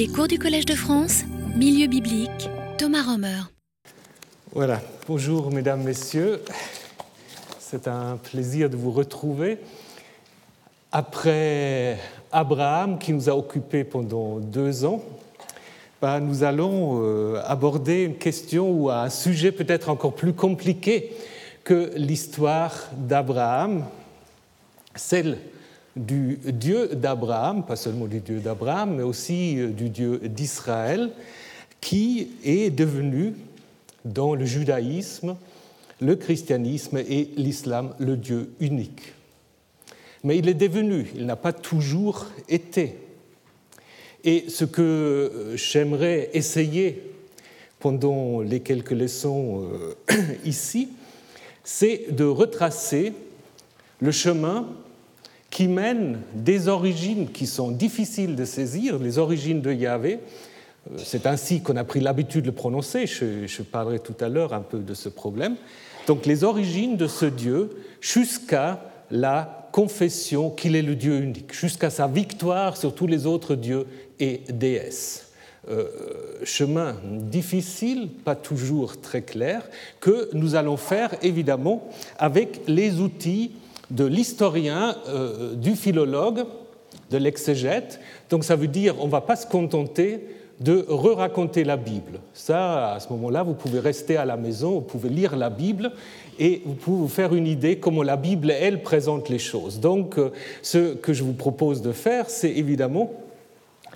Les cours du Collège de France, Milieu biblique, Thomas Romer. Voilà, bonjour mesdames, messieurs. C'est un plaisir de vous retrouver. Après Abraham, qui nous a occupés pendant deux ans, ben, nous allons euh, aborder une question ou un sujet peut-être encore plus compliqué que l'histoire d'Abraham, celle du Dieu d'Abraham, pas seulement du Dieu d'Abraham, mais aussi euh, du Dieu d'Israël, qui est devenu, dans le judaïsme, le christianisme et l'islam, le Dieu unique. Mais il est devenu, il n'a pas toujours été. Et ce que euh, j'aimerais essayer pendant les quelques leçons euh, ici, c'est de retracer le chemin qui mène des origines qui sont difficiles de saisir, les origines de Yahvé. Euh, c'est ainsi qu'on a pris l'habitude de le prononcer, je, parlerai tout à l'heure un peu de ce problème. Donc les origines de ce Dieu jusqu'à la confession qu'il est le Dieu unique, jusqu'à sa victoire sur tous les autres dieux et déesses. Euh, chemin difficile, pas toujours très clair, que nous allons faire évidemment avec les outils de l'historien, euh, du philologue, de l'exégète. Donc ça veut dire on ne va pas se contenter de re-raconter la Bible. Ça, à ce moment-là, vous pouvez rester à la maison, vous pouvez lire la Bible et vous pouvez vous faire une idée comment la Bible, elle, présente les choses. Donc, euh, ce que je vous propose de faire, c'est évidemment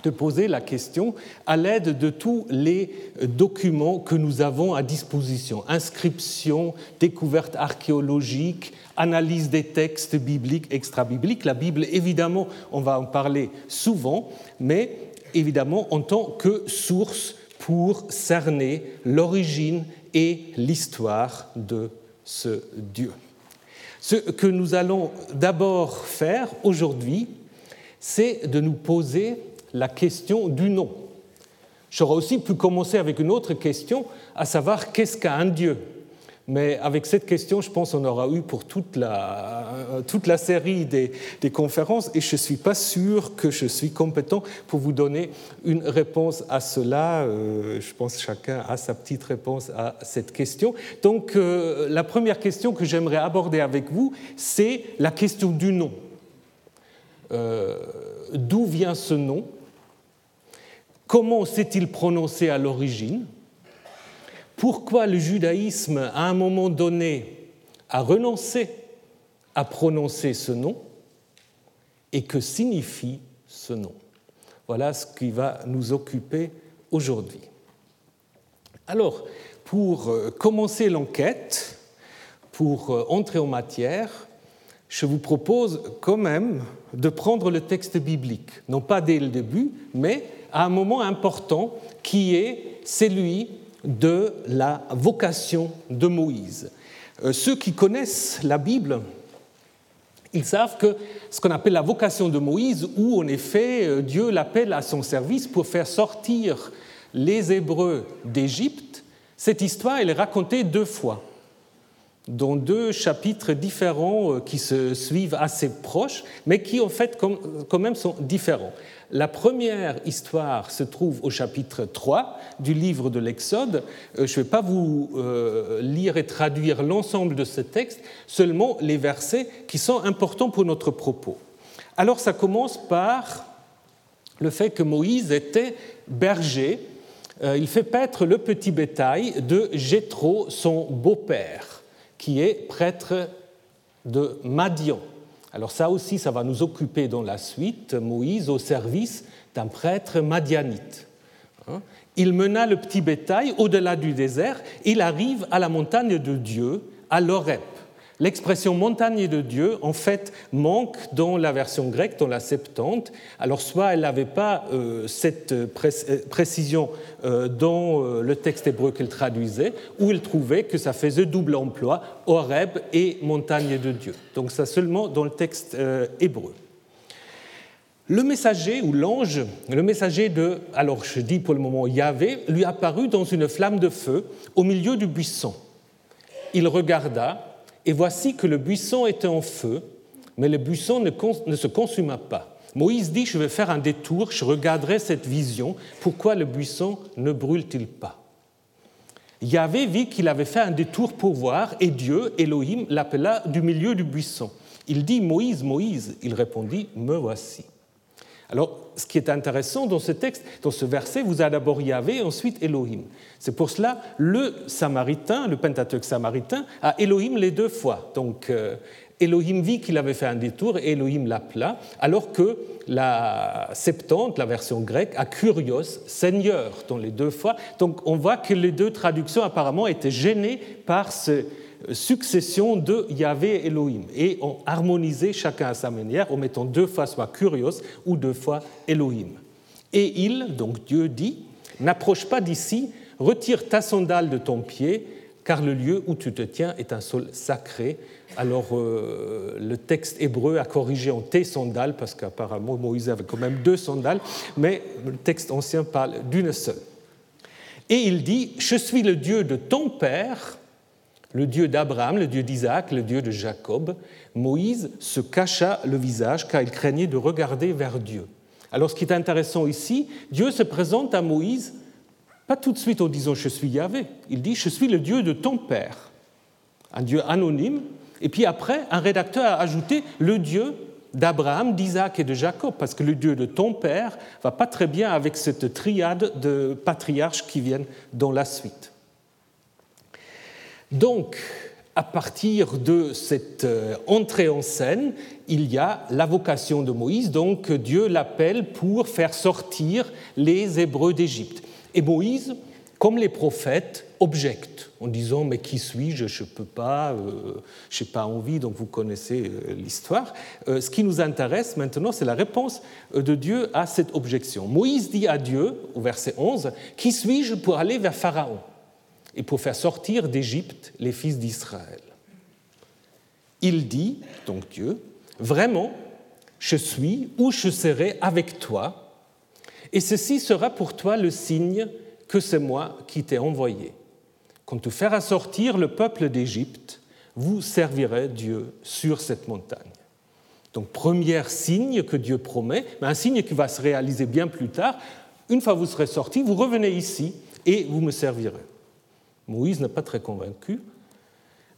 de poser la question à l'aide de tous les documents que nous avons à disposition. Inscriptions, découvertes archéologiques, analyse des textes bibliques, extra-bibliques. La Bible, évidemment, on va en parler souvent, mais évidemment en tant que source pour cerner l'origine et l'histoire de ce Dieu. Ce que nous allons d'abord faire aujourd'hui, c'est de nous poser la question du nom. J'aurais aussi pu commencer avec une autre question, à savoir qu'est-ce qu'un Dieu? Mais avec cette question, je pense qu'on aura eu pour toute la, toute la série des, des conférences et je ne suis pas sûr que je suis compétent pour vous donner une réponse à cela. Euh, je pense que chacun a sa petite réponse à cette question. Donc euh, la première question que j'aimerais aborder avec vous, c'est la question du nom. Euh, d'où vient ce nom? Comment s'est-il prononcé à l'origine? Pourquoi le judaïsme, à un moment donné, a renoncé à prononcer ce nom et que signifie ce nom? Voilà ce qui va nous occuper aujourd'hui. Alors, pour euh, commencer l'enquête, pour euh, entrer en matière, je vous propose quand même de prendre le texte biblique, non pas dès le début, mais à un moment important qui est celui de la vocation de Moïse. Euh, ceux qui connaissent la Bible, ils savent que ce qu'on appelle la vocation de Moïse, où en effet euh, Dieu l'appelle à son service pour faire sortir les Hébreux d'Égypte, cette histoire est racontée deux fois, dans deux chapitres différents euh, qui se suivent assez proches, mais qui en fait quand même sont différents. La première histoire se trouve au chapitre 3 du livre de l'Exode. Euh, je ne vais pas vous euh, lire et traduire l'ensemble de ce texte, seulement les versets qui sont importants pour notre propos. Alors ça commence par le fait que Moïse était berger. Il fait paître le petit bétail de Jéthro, son beau-père, qui est prêtre de Madian. Alors ça aussi, ça va nous occuper dans la suite, Moïse au service d'un prêtre madianite. Hein? Il mena le petit bétail au-delà du désert, il arrive à la montagne de Dieu, à l'Orep. L'expression montagne de Dieu, en fait, manque dans la version grecque, dans la Septante. Alors, soit elle n'avait pas euh, cette euh, précision euh, dans le texte hébreu qu'elle traduisait, ou elle trouvait que ça faisait double emploi, Horeb et montagne de Dieu. Donc, ça seulement dans le texte hébreu. Le messager ou l'ange, le messager de, alors je dis pour le moment Yahvé, lui apparut dans une flamme de feu au milieu du buisson. Il regarda et voici que le buisson était en feu, mais le buisson ne, se consuma pas. Moïse dit, je vais faire un détour, je regarderai cette vision, pourquoi le buisson ne brûle-t-il pas? Yahvé vit qu'il avait fait un détour pour voir, et Dieu, Elohim, l'appela du milieu du buisson. Il dit, Moïse, Moïse, il répondit, me voici. Alors, ce qui est intéressant dans ce texte, dans ce verset, vous avez d'abord Yahvé et ensuite Elohim. C'est pour cela le Samaritain, le Pentateuque samaritain, a Elohim les deux fois. Donc, euh, Elohim vit qu'il avait fait un détour et Elohim l'appela, alors que la Septante, la version grecque, a Kurios, Seigneur, dans les deux fois. Donc on voit que les deux traductions apparemment étaient gênées par cette succession de Yahvé et Elohim et ont harmonisé chacun à sa manière en mettant deux fois soit Kurios ou deux fois Elohim. Et il, donc Dieu dit, n'approche pas d'ici, retire ta sandale de ton pied, car le lieu où tu te tiens est un sol sacré. Alors euh, le texte hébreu a corrigé en tes sandales, parce qu'apparemment Moïse avait quand même deux sandales, mais le texte ancien parle d'une seule. Et il dit, je suis le Dieu de ton père, le Dieu d'Abraham, le Dieu d'Isaac, le Dieu de Jacob. Moïse se cacha le visage car il craignait de regarder vers Dieu. Alors ce qui est intéressant ici, Dieu se présente à Moïse pas tout de suite en disant je suis Yahvé. Il dit je suis le Dieu de ton père, un Dieu anonyme. Et puis après, un rédacteur a ajouté le Dieu d'Abraham, d'Isaac et de Jacob, parce que le Dieu de ton père va pas très bien avec cette triade de patriarches qui viennent dans la suite. Donc, à partir de cette euh, entrée en scène, il y a la vocation de Moïse, donc Dieu l'appelle pour faire sortir les Hébreux d'Égypte. Et Moïse, comme les prophètes, objecte en disant Mais qui suis-je? Je ne peux pas, euh, je n'ai pas envie, donc vous connaissez euh, l'histoire. Ce qui nous intéresse maintenant, c'est la réponse de Dieu à cette objection. Moïse dit à Dieu, au verset 11 Qui suis-je pour aller vers Pharaon? Et pour faire sortir d'Égypte les fils d'Israël Il dit, donc Dieu, Vraiment, je suis ou je serai avec toi et ceci sera pour toi le signe que c'est moi qui t'ai envoyé. Quand tu feras sortir le peuple d'Égypte, vous servirez Dieu sur cette montagne. Donc, premier signe que Dieu promet, mais un signe qui va se réaliser bien plus tard. Une fois vous serez sortis, vous revenez ici et vous me servirez. Moïse n'est pas très convaincu.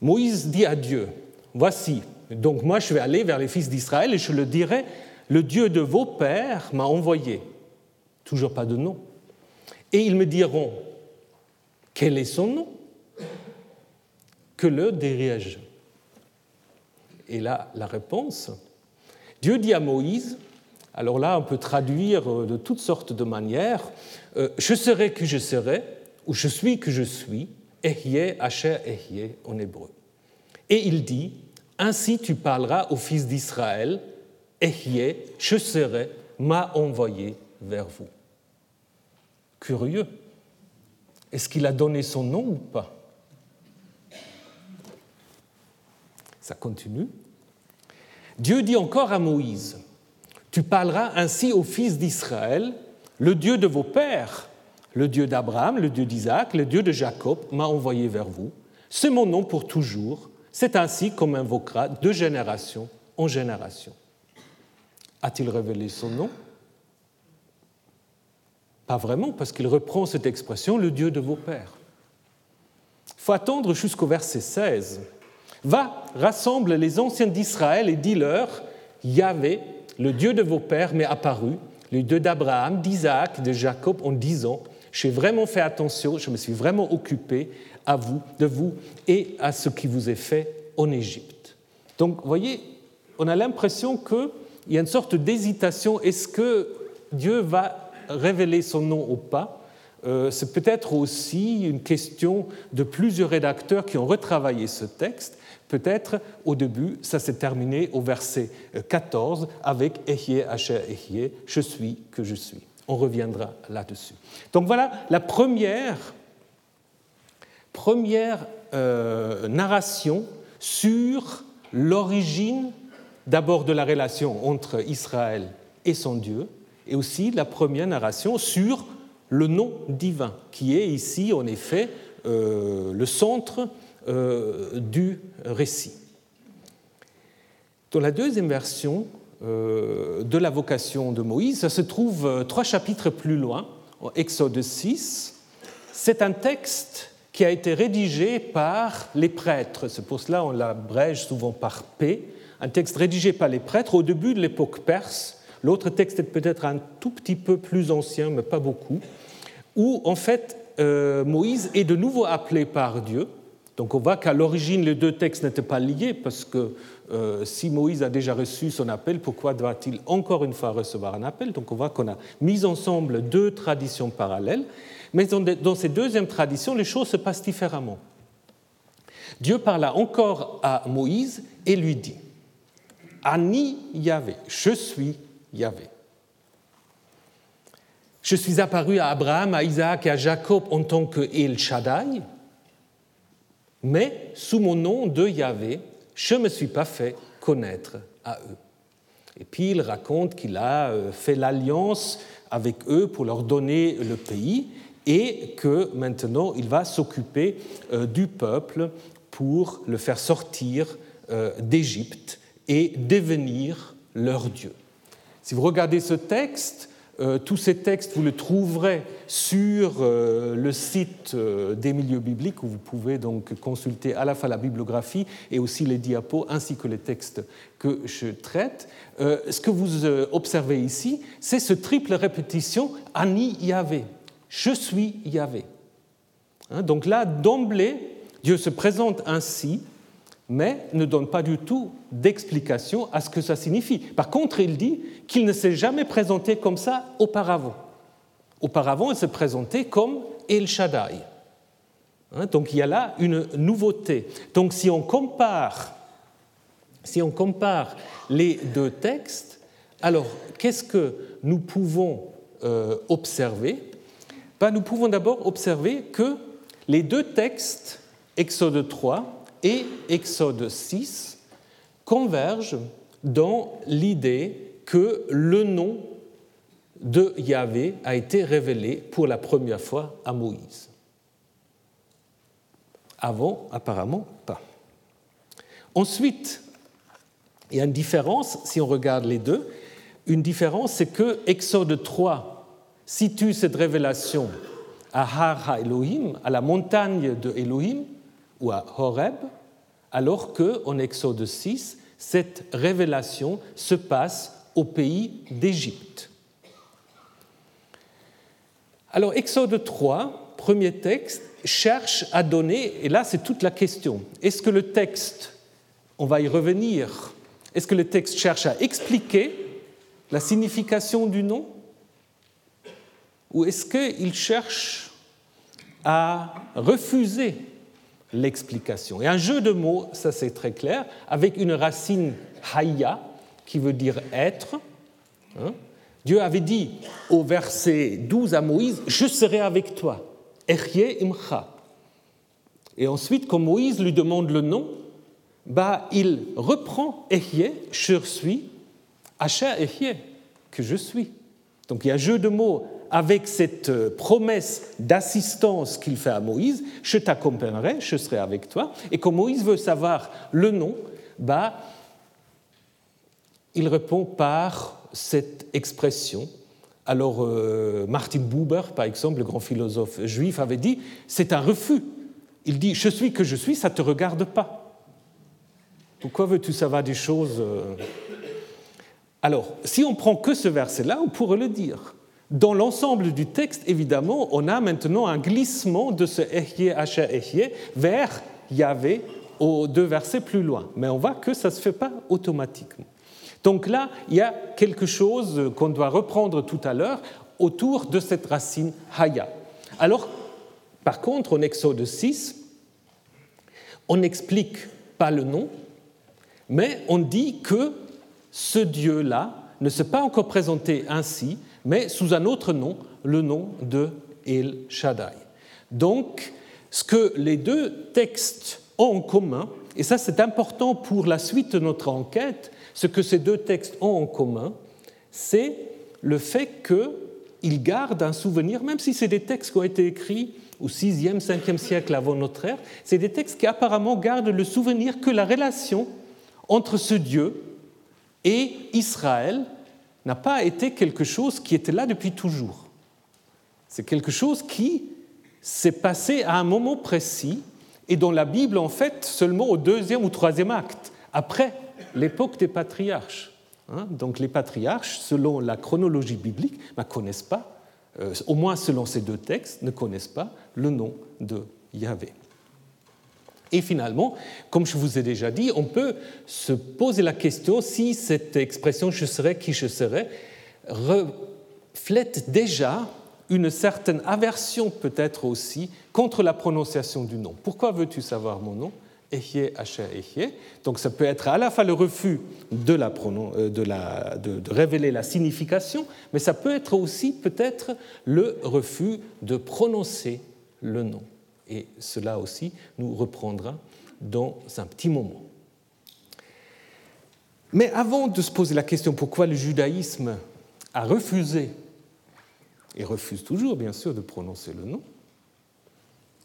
Moïse dit à Dieu, voici, donc moi je vais aller vers les fils d'Israël et je le dirai, le Dieu de vos pères m'a envoyé. Toujours pas de nom. Et ils me diront, quel est son nom? Que le dirai-je Et là, la réponse, Dieu dit à Moïse, alors là, on peut traduire euh, de toutes sortes de manières, euh, je serai que je serai, ou je suis que je suis, Ehye, Asher, Ehye en hébreu. Et il dit, ainsi tu parleras aux fils d'Israël, Ehye, je serai, m'a envoyé vers vous. Curieux. Est-ce qu'il a donné son nom ou pas? Ça continue. Dieu dit encore à Moïse, Tu parleras ainsi aux fils d'Israël, le Dieu de vos pères, le Dieu d'Abraham, le Dieu d'Isaac, le Dieu de Jacob m'a envoyé vers vous. C'est mon nom pour toujours. C'est ainsi qu'on m'invoquera de génération en génération. A-t-il révélé son nom? Pas vraiment, parce qu'il reprend cette expression, le Dieu de vos pères. Il faut attendre jusqu'au verset 16. Va, rassemble les anciens d'Israël et dis-leur, Yahvé, le Dieu de vos pères, m'est apparu, le Dieu d'Abraham, d'Isaac, de Jacob, en disant, j'ai vraiment fait attention, je me suis vraiment occupé à vous, de vous et à ce qui vous est fait en Égypte. Donc, vous voyez, on a l'impression qu'il y a une sorte d'hésitation. Est-ce que Dieu va révéler son nom ou pas, euh, c'est peut-être aussi une question de plusieurs rédacteurs qui ont retravaillé ce texte. Peut-être au début, ça s'est terminé au verset 14 avec Ehye, Asher, Ehye, je suis que je suis. On reviendra là-dessus. Donc voilà la première, euh, narration sur l'origine d'abord de la relation entre Israël et son Dieu, et aussi la première narration sur le nom divin, qui est ici en effet euh, le centre euh, du récit. Dans la deuxième version, de la vocation de Moïse. Ça se trouve trois chapitres plus loin, en Exode 6. C'est un texte qui a été rédigé par les prêtres. C'est pour cela on l'abrège souvent par P. Un texte rédigé par les prêtres au début de l'époque perse. L'autre texte est peut-être un tout petit peu plus ancien, mais pas beaucoup, où en fait euh, Moïse est de nouveau appelé par Dieu. Donc on voit qu'à l'origine les deux textes n'étaient pas liés parce que euh, si Moïse a déjà reçu son appel, pourquoi doit-il encore une fois recevoir un appel? Donc on voit qu'on a mis ensemble deux traditions parallèles. Mais dans ces deuxièmes traditions, les choses se passent différemment. Dieu parla encore à Moïse et lui dit Ani Yahvé, je suis Yahvé. Je suis apparu à Abraham, à Isaac et à Jacob en tant que El Shaddai, mais sous mon nom de Yahvé, je ne me suis pas fait connaître à eux. Et puis il raconte qu'il a euh, fait l'alliance avec eux pour leur donner le pays et que maintenant il va s'occuper euh, du peuple pour le faire sortir euh, d'Égypte et devenir leur Dieu. Si vous regardez ce texte, euh, tous ces textes, vous les trouverez sur le site des milieux bibliques où vous pouvez donc consulter à la fois la bibliographie et aussi les diapos ainsi que les textes que je traite. ce que vous observez ici, c'est ce triple répétition Ani Yahvé je suis Yahvé. Hein, donc là, d'emblée, Dieu se présente ainsi, mais ne donne pas du tout d'explication à ce que ça signifie. Par contre, il dit qu'il ne s'est jamais présenté comme ça auparavant. Auparavant, il s'est présenté comme El Shaddai. Hein, donc il y a là une nouveauté. Donc si on compare, si on compare les deux textes, alors qu'est-ce que nous pouvons euh, observer? Ben, nous pouvons d'abord observer que les deux textes, Exode 3 et Exode 6, convergent dans l'idée que le nom de Yahvé a été révélé pour la première fois à Moïse. Avant, apparemment pas. Ensuite, il y a une différence, si on regarde les deux, une différence, c'est que Exode 3 situe cette révélation à Har Elohim, à la montagne de Elohim, ou à Horeb, alors que, en Exode 6, cette révélation se passe au pays d'Égypte. Alors, Exode 3, premier texte, cherche à donner, et là c'est toute la question, est-ce que le texte, on va y revenir, est-ce que le texte cherche à expliquer la signification du nom? Ou est-ce qu'il cherche à refuser l'explication Et un jeu de mots, ça c'est très clair, avec une racine haya, qui veut dire être. Hein. Dieu avait dit au verset 12 à Moïse Je serai avec toi. imcha. Et ensuite, quand Moïse lui demande le nom, bah, il reprend Ehyeh, je suis, Asher Ehyeh, que je suis. Donc il y a un jeu de mots avec cette euh, promesse d'assistance qu'il fait à Moïse, je t'accompagnerai, je serai avec toi. Et quand Moïse veut savoir le nom, bah, il répond par cette expression. Alors euh, Martin Buber, par exemple, le grand philosophe juif, avait dit, c'est un refus. Il dit, je suis que je suis, ça ne te regarde pas. Pourquoi veux-tu savoir des choses euh? Alors, si on prend que ce verset-là, on pourrait le dire. Dans l'ensemble du texte, évidemment, on a maintenant un glissement de ce Hacha, Ehye vers Yahvé aux deux versets plus loin. Mais on voit que ça ne se fait pas automatiquement. Donc là, il y a quelque chose qu'on doit reprendre tout à l'heure autour de cette racine Haya. Alors, par contre, en Exode 6, on n'explique pas le nom, mais on dit que ce Dieu-là ne s'est pas encore présenté ainsi, mais sous un autre nom, le nom de El Shaddai. Donc, ce que les deux textes ont en commun, et ça c'est important pour la suite de notre enquête, ce que ces deux textes ont en commun, c'est le fait qu'ils gardent un souvenir, même si c'est des textes qui ont été écrits au 6e, 5e siècle avant notre ère, c'est des textes qui apparemment gardent le souvenir que la relation entre ce Dieu Et Israël n'a pas été quelque chose qui était là depuis toujours. C'est quelque chose qui s'est passé à un moment précis et dans la Bible, en fait, seulement au deuxième ou troisième acte, après l'époque des patriarches. Hein. Donc les patriarches, selon la chronologie biblique, ne connaissent pas, euh, au moins selon ces deux textes, ne connaissent pas le nom de Yahvé. Et finalement, comme je vous ai déjà dit, on peut se poser la question si cette expression je serai qui je serai reflète déjà une certaine aversion peut-être aussi contre la prononciation du nom. Pourquoi veux-tu savoir mon nom? Ehye, Ehye. Donc ça peut être à la fois le refus euh, de, révéler la signification, mais ça peut être aussi peut-être le refus de prononcer le nom. Et cela aussi nous reprendra dans un petit moment. Mais avant de se poser la question pourquoi le judaïsme a refusé et refuse toujours, bien sûr, de prononcer le nom.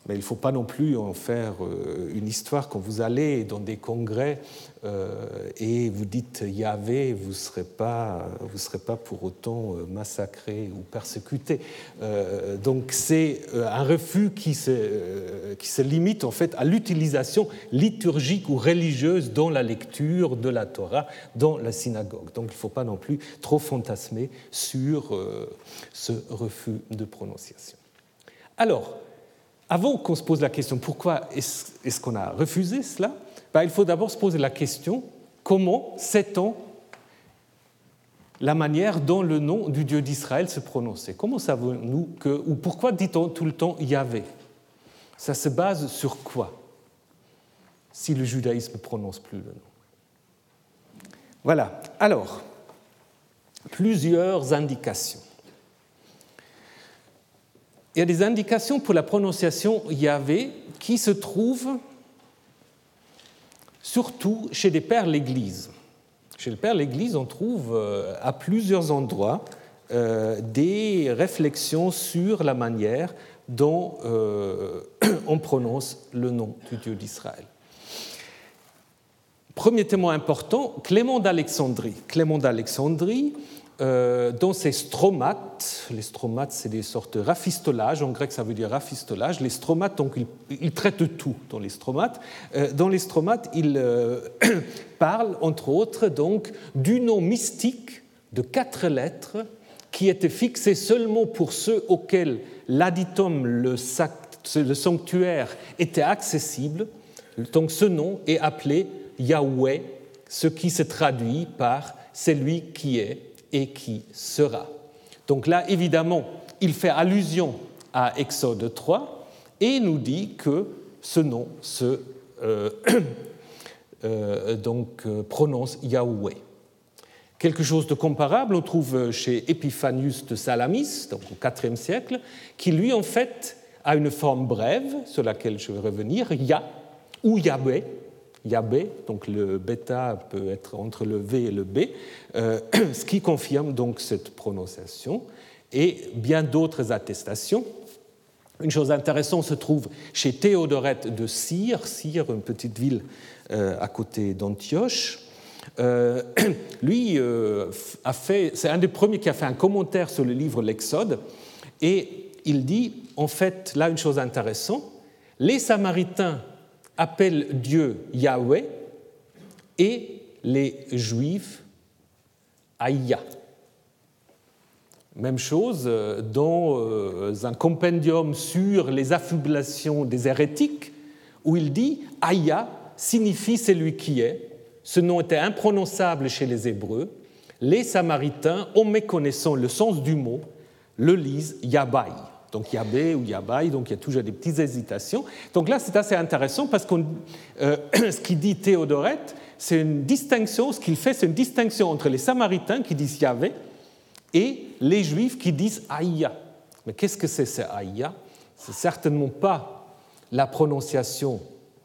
Mais il ne faut pas non plus en faire euh, une histoire quand vous allez dans des congrès euh, et vous dites Yahvé, vous ne serez, pas, serez pas pour autant euh, massacré ou persécuté. Donc c'est un refus qui se, qui se limite en fait à l'utilisation liturgique ou religieuse dans la lecture de la Torah, dans la synagogue. Donc il ne faut pas non plus trop fantasmer sur ce refus de prononciation. Alors, avant qu'on se pose la question pourquoi est-ce qu'on a refusé cela, ben, il faut d'abord se poser la question comment sait-on la manière dont le nom du Dieu d'Israël se prononçait? Comment savons-nous que, ou pourquoi dit-on tout le temps Yahvé? Ça se base sur quoi? Si le judaïsme ne prononce plus le nom. Voilà. Alors, plusieurs indications il y a des indications pour la prononciation Yahvé qui se trouvent surtout chez des pères l'Église. Chez le père l'Église, on trouve euh, à plusieurs endroits euh, des réflexions sur la manière dont euh, on prononce le nom du Dieu d'Israël. Premier témoin important, Clément d'Alexandrie. Clément d'Alexandrie dans ces stromates, les stromates c'est des sortes de rafistolages, en grec ça veut dire rafistolage, les stromates, donc ils, traitent tout dans les stromates. Euh, dans les stromates, ils euh, parlent entre autres donc du nom mystique de quatre lettres qui était fixé seulement pour ceux auxquels l'aditum, le, le sanctuaire, était accessible. Donc ce nom est appelé Yahweh, ce qui se traduit par celui qui est et qui sera. Donc là, évidemment, il fait allusion à Exode 3 et nous dit que ce nom se euh, euh, euh, prononce Yahweh. Quelque chose de comparable, on trouve chez Epiphanius de Salamis, donc au IVe siècle, qui lui, en fait, a une forme brève, sur laquelle je vais revenir, Ya ou Yahweh, Yahvé, donc le bêta peut être entre le V et le B, euh, ce qui confirme donc cette prononciation, et bien d'autres attestations. Une chose intéressante se trouve chez Théodorette de Cyr, Cyr, une petite ville euh, à côté d'Antioche. Euh, lui a fait, c'est un des premiers qui a fait un commentaire sur le livre L'Exode, et il dit en fait là une chose intéressante les Samaritains appellent Dieu Yahweh et les Juifs Aïa. Même chose euh, dans euh, un compendium sur les affublations des hérétiques, où il dit Aïa signifie celui qui est. Ce nom était imprononçable chez les Hébreux. Les Samaritains, en méconnaissant le sens du mot, le lisent Yabai donc Yabé ou Yabai, donc il y a toujours des petites hésitations. Donc là, c'est assez intéressant parce que euh, ce qu'il dit Théodorette, c'est une distinction, ce qu'il fait, c'est une distinction entre les Samaritains qui disent Yahvé et les Juifs qui disent Aïa. Mais qu'est-ce que c'est ce Aïa? C'est certainement pas la prononciation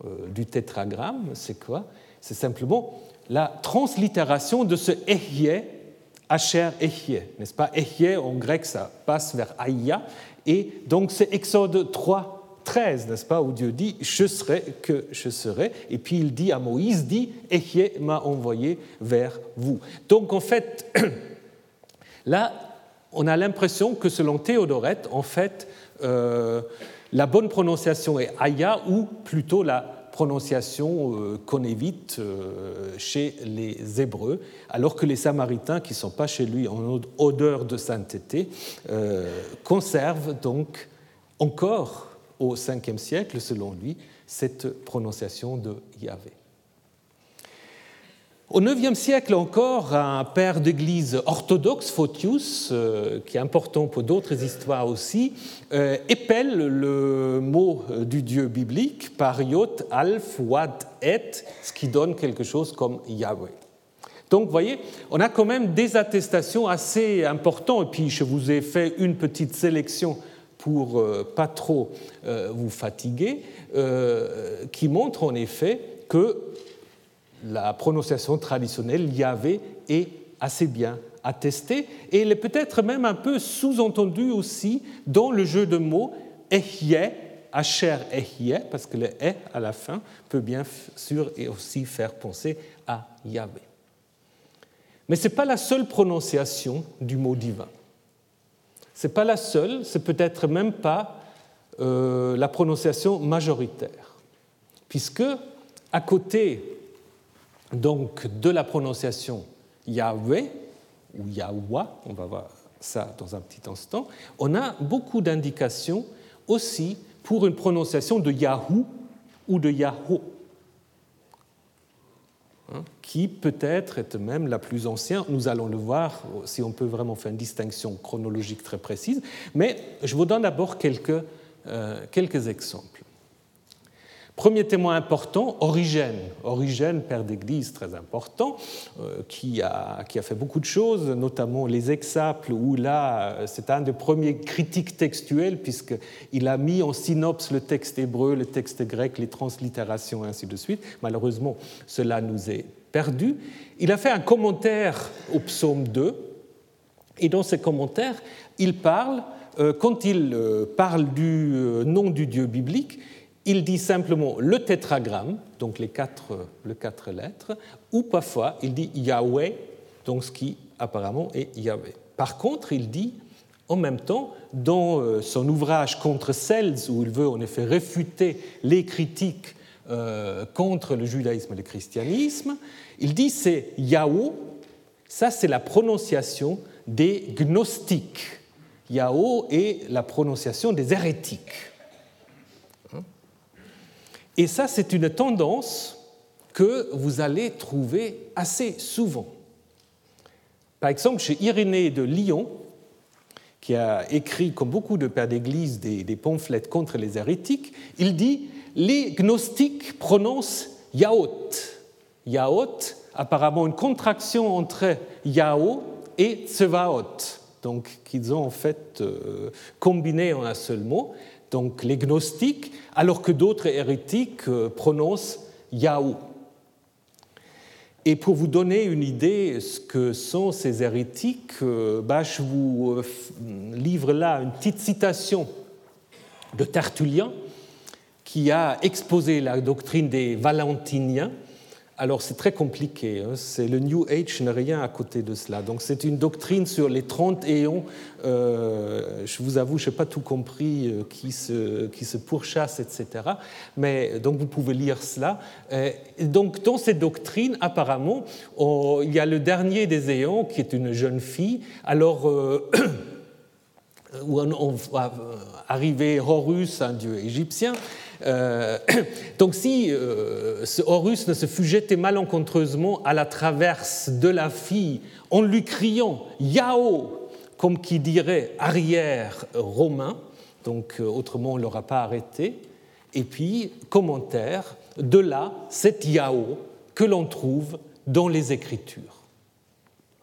euh, du tétragramme, c'est quoi? C'est simplement la translittération de ce Ehye, Asher Ehye, n'est-ce pas? Ehye en grec, ça passe vers Aïa, et donc c'est Exode 3 13, n'est-ce pas, où Dieu dit Je serai que je serai. Et puis il dit à Moïse dit Échier m'a envoyé vers vous. Donc en fait, là, on a l'impression que selon Théodorette, en fait, euh, la bonne prononciation est Aya ou plutôt la prononciation euh, conévite euh, chez les Hébreux, alors que les Samaritains, qui ne sont pas chez lui en odeur de sainteté, euh, conservent donc encore au 5e siècle, selon lui, cette prononciation de Yahvé. Au IXe siècle encore, un père d'église orthodoxe, Photius, euh, qui est important pour d'autres histoires aussi, euh, épelle le mot du dieu biblique par Yot, Alf, Wad, Et, ce qui donne quelque chose comme Yahweh. Donc, vous voyez, on a quand même des attestations assez importantes, et puis je vous ai fait une petite sélection pour euh, pas trop vous fatiguer, qui montre en effet que la prononciation traditionnelle Yahvé est assez bien attestée et elle est peut-être même un peu sous-entendue aussi dans le jeu de mots Ehye, Asher Ehye, parce que le E à la fin peut bien sûr et aussi faire penser à Yahvé. Mais ce n'est pas la seule prononciation du mot divin. Ce n'est pas la seule, c'est peut-être même pas euh, la prononciation majoritaire, puisque à côté donc de la prononciation Yahweh ou Yahwa, on va voir ça dans un petit instant, on a beaucoup d'indications aussi pour une prononciation de Yahoo ou de Yahoo, hein, qui peut-être est même la plus ancienne. Nous allons le voir si on peut vraiment faire une distinction chronologique très précise, mais je vous donne d'abord quelques, euh, quelques exemples. Premier témoin important, Origène. Origène, père d'Église très important, euh, qui, a, qui, a, fait beaucoup de choses, notamment les exaples, où là, c'est un des premiers critiques textuels, puisqu'il a mis en synopse le texte hébreu, le texte grec, les translittérations, ainsi de suite. Malheureusement, cela nous est perdu. Il a fait un commentaire au psaume 2, et dans ce commentaire, il parle, euh, quand il euh, parle du nom du Dieu biblique, il dit simplement le tétragramme, donc les quatre, lettres, ou parfois il dit Yahweh, donc ce qui apparemment est Yahweh. Par contre, il dit en même temps, dans euh, son ouvrage contre Cels, où il veut en effet réfuter les critiques euh, contre le judaïsme et le christianisme, il dit c'est Yahweh, ça c'est la prononciation des gnostiques. Yahweh est la prononciation des hérétiques. Et ça, c'est une tendance que vous allez trouver assez souvent. Par exemple, chez Irénée de Lyon, qui a écrit, comme beaucoup de pères d'Église, des, pamphlets contre les hérétiques, il dit les gnostiques prononcent Yaot. Yaot, apparemment une contraction entre Yao et Tsevaot, donc qu'ils ont en fait euh, combiné en un seul mot donc les gnostiques, alors que d'autres hérétiques euh, prononcent Yahou. Et pour vous donner une idée de ce que sont ces hérétiques, euh, bah, je vous euh, livre là une petite citation de Tertullien qui a exposé la doctrine des Valentiniens alors c'est très compliqué, hein. c'est le New Age n'a rien à côté de cela. Donc c'est une doctrine sur les 30 éons, euh, je vous avoue, je n'ai pas tout compris, euh, qui, se, qui se pourchassent, etc. Mais donc vous pouvez lire cela. Euh, donc dans cette doctrine, apparemment, il y a le dernier des éons qui est une jeune fille. Alors... où on va arriver Horus, un dieu égyptien, euh, donc si euh, Horus ne se fût jeté malencontreusement à la traverse de la fille en lui criant Yao, comme qui dirait arrière romain, donc euh, autrement on ne l'aura pas arrêté, et puis commentaire, de là cette Yao que l'on trouve dans les Écritures.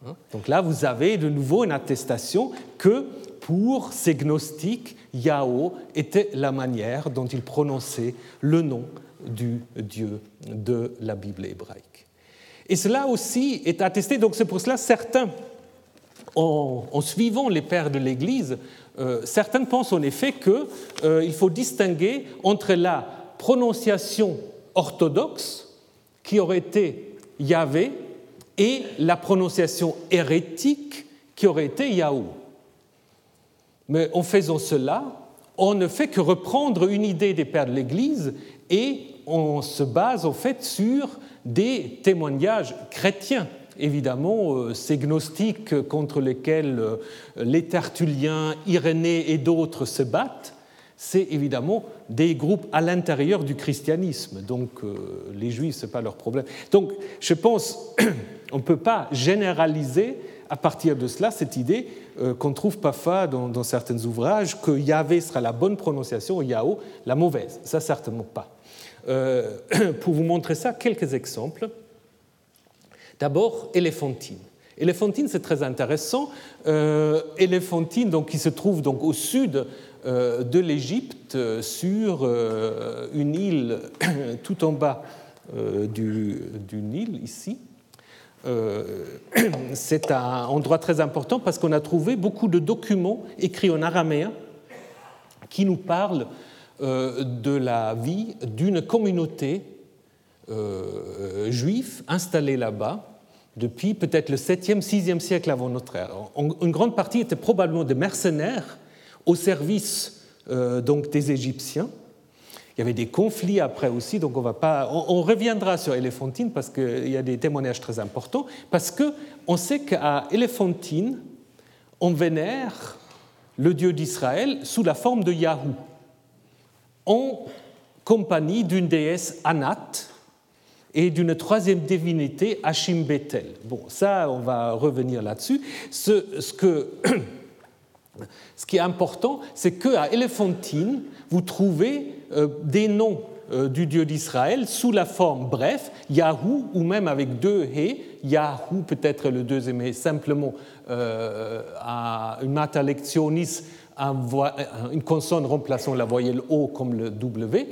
Hein? Donc là, vous avez de nouveau une attestation que pour ces gnostiques, Yahoo était la manière dont ils prononçaient le nom du Dieu de la Bible hébraïque. Et cela aussi est attesté, donc c'est pour cela certains en, suivant les pères de l'Église, euh, certains pensent en effet qu'il euh, faut distinguer entre la prononciation orthodoxe, qui aurait été Yahvé, et la prononciation hérétique, qui aurait été Yahou. Mais en faisant cela, on ne fait que reprendre une idée des pères de l'Église et on se base en fait sur des témoignages chrétiens évidemment, euh, ces gnostiques contre lesquels euh, les Tertulliens, Irénée et d'autres se battent, c'est évidemment des groupes à l'intérieur du christianisme. Donc euh, les juifs, ce n'est pas leur problème. Donc je pense on ne peut pas généraliser à partir de cela cette idée qu'on trouve parfois dans, dans, certains ouvrages que Yahvé sera la bonne prononciation et Yahoo la mauvaise. Ça, certainement pas. pour vous montrer ça, quelques exemples. D'abord, Éléphantine. Éléphantine, c'est très intéressant. Euh, Éléphantine, donc, qui se trouve donc au sud euh, de l'Égypte, euh, sur euh, une île tout en bas du, Nil, ici. c'est un endroit très important parce qu'on a trouvé beaucoup de documents écrits en araméen qui nous parlent de la vie d'une communauté euh, juifs installés là-bas depuis peut-être le 7e, 6e siècle avant notre ère. Une grande partie était probablement des mercenaires au service euh, donc des Égyptiens. Il y avait des conflits après aussi, donc on va pas. On, reviendra sur Éléphantine parce qu'il y a des témoignages très importants, parce que on sait qu'à Éléphantine, on vénère le Dieu d'Israël sous la forme de Yahou, en compagnie d'une déesse Anat, et d'une troisième divinité, Hachim Bethel. Bon, ça, on va revenir là-dessus. Ce, que, ce, qui est important, c'est qu'à Éléphantine, vous trouvez des noms euh, du Dieu d'Israël sous la forme bref, Yahou, ou même avec deux He, Yahou peut-être le deuxième He, simplement euh, une mata lectionis, une consonne remplaçant la voyelle O comme le W,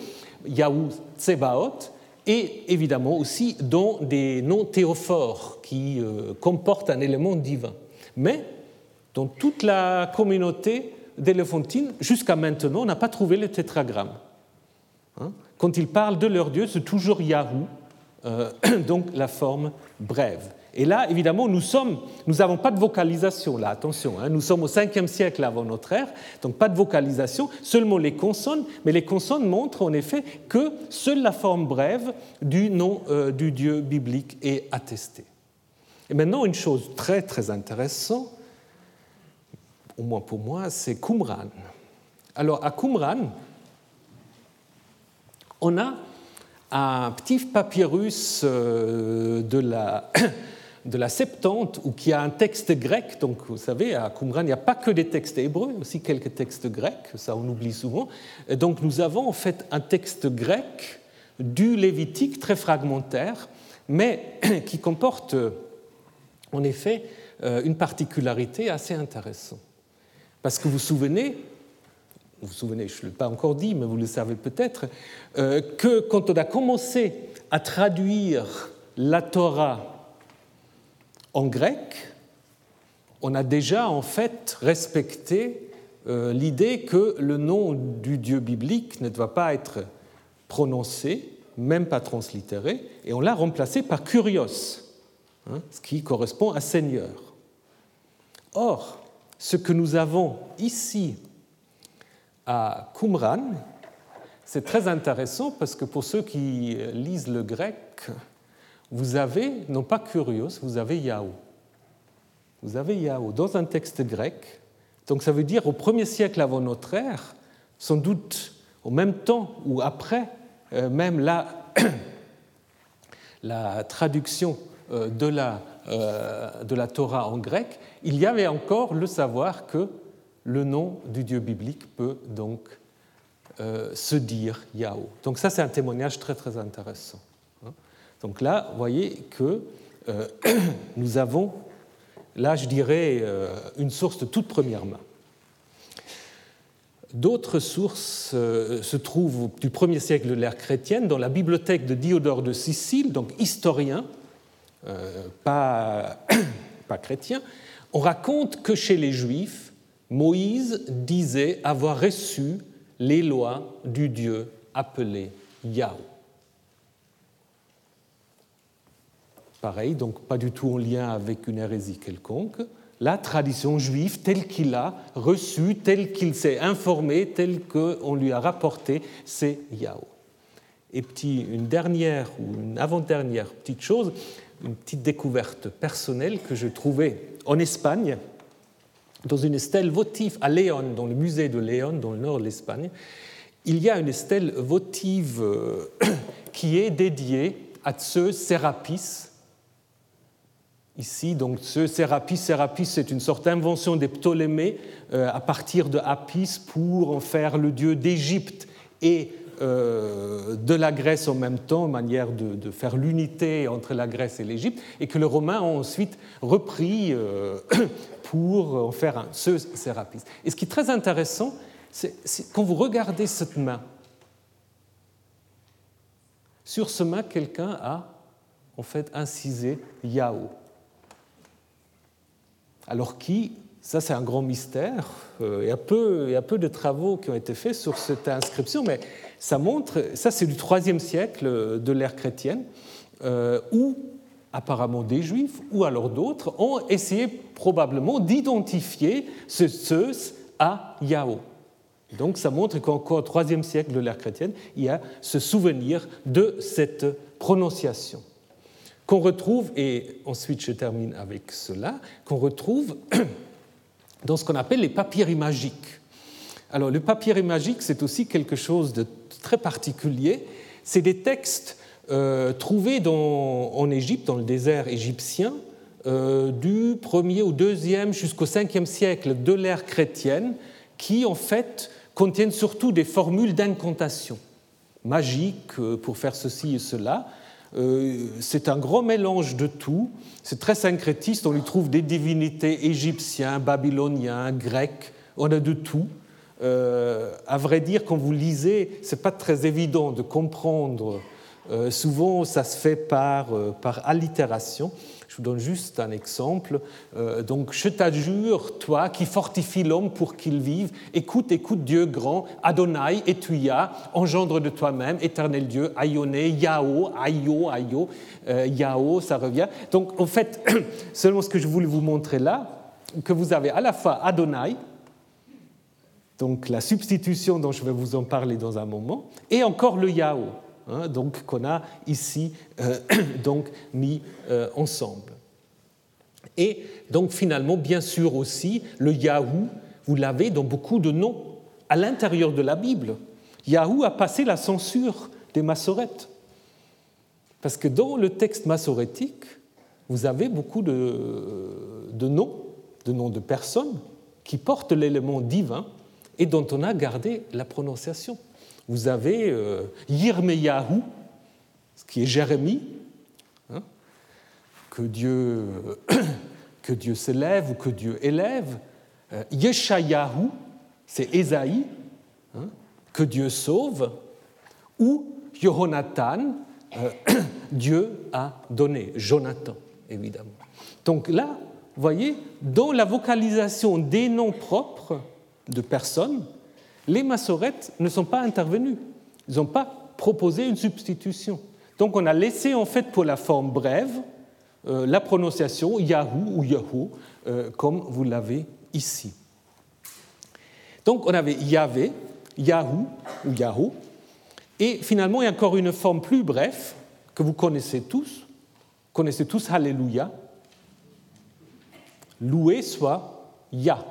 Yahou Tsebaot, et évidemment aussi dans des noms théophores qui euh, comportent un élément divin. Mais dans toute la communauté d'Éléphantine, jusqu'à maintenant, on n'a pas trouvé le tétragramme. Hein. Quand ils parlent de leur Dieu, c'est toujours Yahou, euh, donc la forme brève. Et là, évidemment, nous sommes, n'avons pas de vocalisation, là, attention, hein, nous sommes au 5e siècle avant notre ère, donc pas de vocalisation, seulement les consonnes, mais les consonnes montrent en effet que seule la forme brève du nom euh, du Dieu biblique est attestée. Et maintenant, une chose très très intéressante, au moins pour moi, c'est Qumran. Alors, à Qumran, on a un petit papyrus euh, de la Septante, ou qui a un texte grec. Donc, vous savez, à Qumran, il n'y a pas que des textes hébreux, aussi quelques textes grecs, ça on oublie souvent. Donc, nous avons en fait un texte grec du Lévitique très fragmentaire, mais qui comporte en effet euh, une particularité assez intéressante. Parce que vous vous souvenez, vous vous souvenez, je ne l'ai pas encore dit, mais vous le savez peut-être, euh, que quand on a commencé à traduire la Torah en grec, on a déjà en fait respecté euh, l'idée que le nom du Dieu biblique ne doit pas être prononcé, même pas translittéré, et on l'a remplacé par Kurios, hein, ce qui correspond à Seigneur. Or, ce que nous avons ici à Qumran, c'est très intéressant parce que pour ceux qui lisent le grec, vous avez, non pas Curios, vous avez Yahoo. Vous avez Yahoo dans un texte grec. Donc ça veut dire au premier siècle avant notre ère, sans doute au même temps ou après euh, même la, la traduction euh, de la, euh, de la Torah en grec, il y avait encore le savoir que le nom du Dieu biblique peut donc se dire Yahoo. Donc ça c'est un témoignage très très intéressant. Donc là, vous voyez que euh, nous avons, là je dirais, euh, une source de toute première main. D'autres sources euh, se trouvent du 1er siècle de l'ère chrétienne dans la bibliothèque de Diodore de Sicile, donc historien, pas, pas chrétien, on raconte que chez les Juifs, Moïse disait avoir reçu les lois du Dieu appelé Yahweh. Pareil, donc pas du tout en lien avec une hérésie quelconque. La tradition juive telle qu'il a reçue, telle qu'il s'est informé, telle qu'on lui a rapporté, c'est Yahweh. Et une dernière ou une avant-dernière petite chose, une petite découverte personnelle que je trouvais en Espagne, dans une stèle votive à Léon, dans le musée de Léon, dans le nord de l'Espagne. Il y a une stèle votive euh, qui est dédiée à Zeus Serapis, Ici, donc, ce Sérapis, Sérapis, c'est une sorte d'invention des Ptolémées euh, à partir de Apis pour en faire le dieu d'Égypte et euh, de la Grèce en même temps, manière de, faire l'unité entre la Grèce et l'Égypte, et que les Romains ont ensuite repris pour en faire un ce Sérapis. Et ce qui est très intéressant, c'est quand vous regardez cette main, sur ce main, quelqu'un a en fait incisé Yahoo. Alors qui Ça, c'est un grand mystère. Euh, il, y a peu, il y a peu de travaux qui ont été faits sur cette inscription, mais ça montre, ça c'est du IIIe siècle de l'ère chrétienne, euh, où apparemment des juifs, ou alors d'autres, ont essayé probablement d'identifier ce Zeus à Yahoo. Donc ça montre qu'encore au IIIe siècle de l'ère chrétienne, il y a ce souvenir de cette prononciation qu'on retrouve, et ensuite je termine avec cela, qu'on retrouve dans ce qu'on appelle les papyri magiques. Alors le papyri magique, c'est aussi quelque chose de très particulier. C'est des textes euh, trouvés en Égypte, dans le désert égyptien, euh, du 1er au 2e jusqu'au 5e siècle de l'ère chrétienne, qui en fait contiennent surtout des formules d'incantation magiques euh, pour faire ceci et cela, c'est un grand mélange de tout. C'est très syncrétiste. On y trouve des divinités égyptiens, babyloniens, grecs. On a de tout. Euh, à vrai dire, quand vous lisez, c'est pas très évident de comprendre. Euh, souvent, ça se fait par, par allitération. Je vous donne juste un exemple. Euh, donc, je t'adjure, toi qui fortifie l'homme pour qu'il vive, écoute, écoute Dieu grand, Adonai et Tuya, engendre de toi-même, éternel Dieu, Ayoné, Yao, Ayo, Ayo, euh, Yao, ça revient. Donc, en fait, seulement ce que je voulais vous montrer là, que vous avez à la fois Adonai, donc la substitution dont je vais vous en parler dans un moment, et encore le Yao. Hein, donc qu'on a ici euh, donc mis euh, ensemble. Et donc finalement, bien sûr aussi, le Yahoo, vous l'avez dans beaucoup de noms à l'intérieur de la Bible. Yahoo a passé la censure des massorettes. Parce que dans le texte massorétique, vous avez beaucoup de, de noms, de noms de personnes qui portent l'élément divin et dont on a gardé la prononciation. Vous avez euh, Yirmeyahu, ce qui est Jérémie, hein, que, Dieu, que Dieu s'élève ou que Dieu élève. Euh, Yeshayahu, c'est Ésaïe, hein, que Dieu sauve. Ou Yohonatan, euh, Dieu a donné. Jonathan, évidemment. Donc là, vous voyez, dans la vocalisation des noms propres de personnes, les massorettes ne sont pas intervenus. Ils n'ont pas proposé une substitution. Donc on a laissé en fait pour la forme brève euh, la prononciation Yahoo ou Yahoo, euh, comme vous l'avez ici. Donc on avait Yahvé, Yahoo ou Yahoo, et finalement il y a encore une forme plus brève que vous connaissez tous, vous connaissez tous Alléluia, loué soit Yah.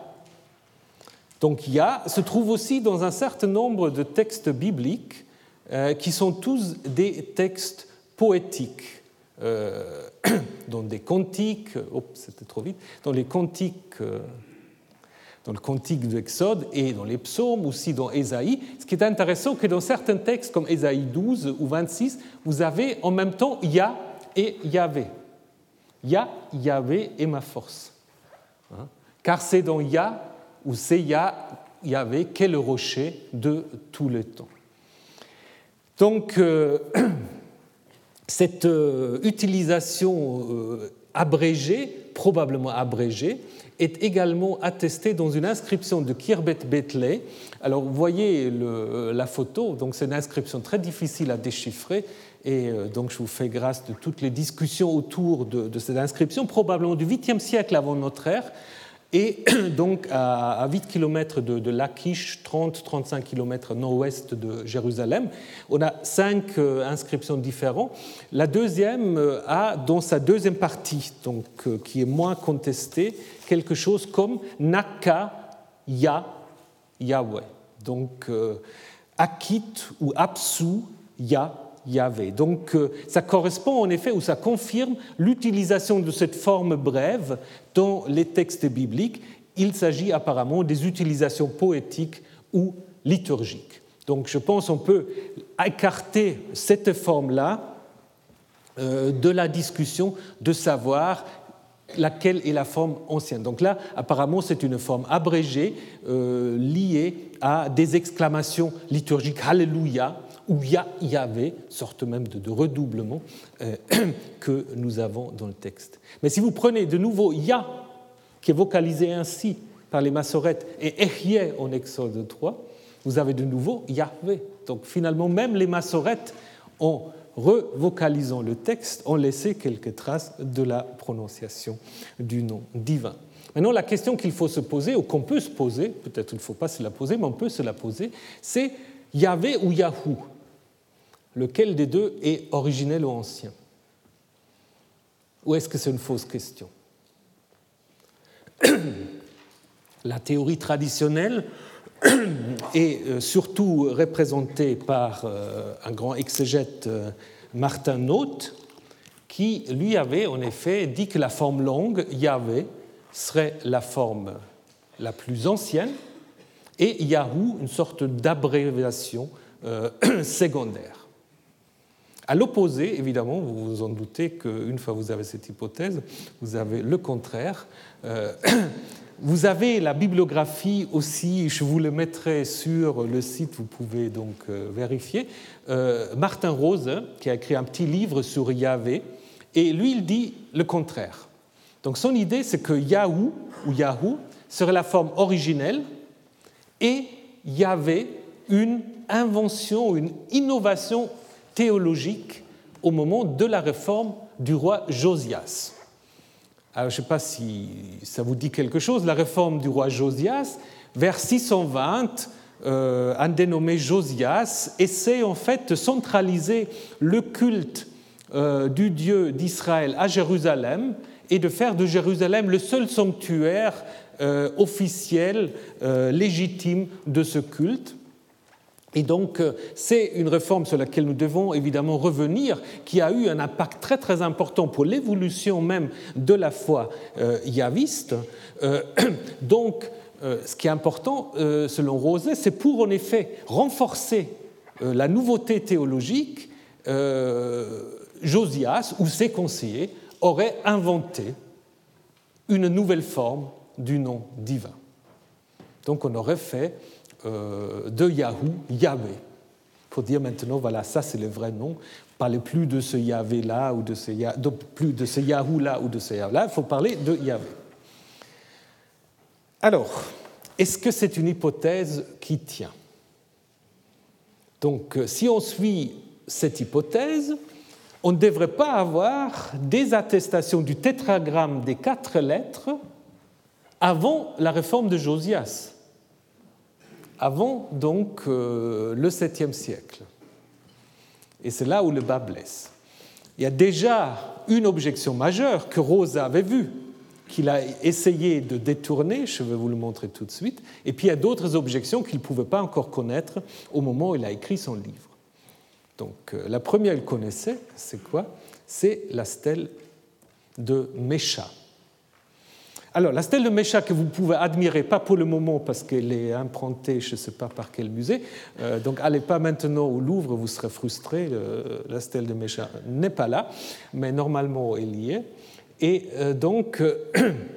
Donc Yah se trouve aussi dans un certain nombre de textes bibliques euh, qui sont tous des textes poétiques, euh, dans des cantiques, c'était trop vite, dans les cantiques, euh, dans le cantique d'Exode et dans les psaumes, aussi dans Ésaïe. Ce qui est intéressant, c'est que dans certains textes comme Ésaïe 12 ou 26, vous avez en même temps Yah et Yahvé. Yah, Yahvé est ma force. Hein? Car c'est dans Yah où c'est Yahvé qu'est le rocher de tout le temps. Donc, euh, cette euh, utilisation euh, abrégée probablement abrégé, est également attesté dans une inscription de Kirbet Betley. Alors vous voyez la photo, donc c'est une inscription très difficile à déchiffrer, et donc je vous fais grâce de toutes les discussions autour de, cette inscription, probablement du 8e siècle avant notre ère, et donc à, 8 km de, Lachish, 30-35 km nord-ouest de Jérusalem. On a cinq euh, inscriptions différentes. La deuxième euh, a, dans sa deuxième partie, donc, qui est moins contestée, quelque chose comme Naka Ya Yahweh. Donc Akit ou Apsu Ya Donc euh, ça correspond en effet ou ça confirme l'utilisation de cette forme brève dans les textes bibliques. Il s'agit apparemment des utilisations poétiques ou liturgiques. Donc je pense qu'on peut écarter cette forme-là euh, de la discussion de savoir laquelle est la forme ancienne. Donc là, apparemment, c'est une forme abrégée euh, liée à des exclamations liturgiques Alléluia ou Ya Yahvé, sorte même de, redoublement euh, que nous avons dans le texte. Mais si vous prenez de nouveau Ya, qui est vocalisé ainsi par les massorettes, et Ehyeh en Exode 3, vous avez de nouveau Yahvé. Donc finalement, même les massorettes, en revocalisant le texte, ont laissé quelques traces de la prononciation du nom divin. Maintenant, la question qu'il faut se poser, ou qu'on peut se poser, peut-être qu'il ne faut pas se la poser, mais on peut se la poser, c'est Yahvé ou Yahou? Lequel des deux est originel ou ancien? Ou est-ce que c'est une fausse question? La théorie traditionnelle est euh, surtout représentée par euh, un grand exégète, euh, Martin Noth, qui lui avait en effet dit que la forme longue, Yahvé, serait la forme la plus ancienne, et Yahoo, une sorte d'abréviation secondaire. À l'opposé, évidemment, vous vous en doutez qu'une fois que vous avez cette hypothèse, vous avez le contraire. Euh, vous avez la bibliographie aussi, je vous le mettrai sur le site, vous pouvez donc euh, vérifier. Euh, Martin Rose, qui a écrit un petit livre sur Yahvé, et lui, il dit le contraire. Donc son idée, c'est que Yahoo ou Yahoo serait la forme originelle et Yahvé une invention, une innovation théologique au moment de la réforme du roi Josias. Je ne sais pas si ça vous dit quelque chose, la réforme du roi Josias, vers 620, euh, un dénommé Josias essaie en fait de centraliser le culte euh, du Dieu d'Israël à Jérusalem et de faire de Jérusalem le seul sanctuaire euh, officiel, légitime de ce culte. Et donc, euh, c'est une réforme sur laquelle nous devons évidemment revenir, qui a eu un impact très très important pour l'évolution même de la foi euh, yaviste. Euh, donc, ce qui est important, selon Roset, c'est pour en effet renforcer la nouveauté théologique. Josias ou ses conseillers auraient inventé une nouvelle forme du nom divin. Donc, on aurait fait de Yahoo, Yahvé. Pour dire maintenant, voilà, ça c'est le vrai nom. Parlez plus de ce Yahvé là ou de ce, plus de ce Yahoo là ou de ce Yahvé là. Il faut parler de Yahvé. Alors, est-ce que c'est une hypothèse qui tient? Donc, euh, si on suit cette hypothèse, on ne devrait pas avoir des attestations du tétragramme des quatre lettres avant la réforme de Josias avant donc euh, le 7e siècle. Et c'est là où le bas blesse. Il y a déjà une objection majeure que Rosa avait vue, qu'il a essayé de détourner, je vais vous le montrer tout de suite, et puis il y a d'autres objections qu'il ne pouvait pas encore connaître au moment où il a écrit son livre. Donc euh, la première, il connaissait, c'est quoi? C'est la stèle de Mécha. Alors, la stèle de Mécha que vous pouvez admirer, pas pour le moment parce qu'elle est implantée, je ne sais pas par quel musée, euh, donc allez pas maintenant au Louvre, vous serez frustré, la stèle de Mécha n'est pas là, mais normalement elle y est. Et euh, donc,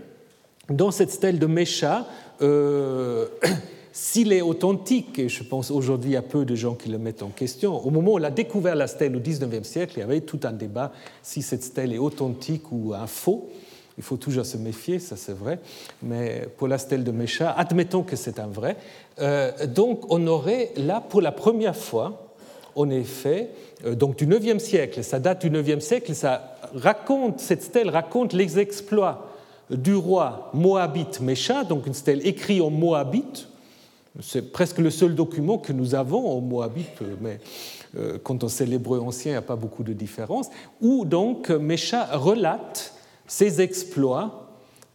dans cette stèle de Mécha, euh, s'il est authentique, et je pense aujourd'hui il y a peu de gens qui le mettent en question, au moment où on a découvert la stèle au XIXe siècle, il y avait tout un débat si cette stèle est authentique ou un faux. Il faut toujours se méfier, ça c'est vrai, mais pour la stèle de Mécha, admettons que c'est un vrai. Euh, donc on aurait là pour la première fois, en effet, euh, donc du IXe siècle, ça date du IXe siècle, ça raconte, cette stèle raconte les exploits du roi moabite Mécha, donc une stèle écrite en moabite, c'est presque le seul document que nous avons en moabite, mais euh, quand on sait l'hébreu ancien, il n'y a pas beaucoup de différence, où donc Mécha relate ses exploits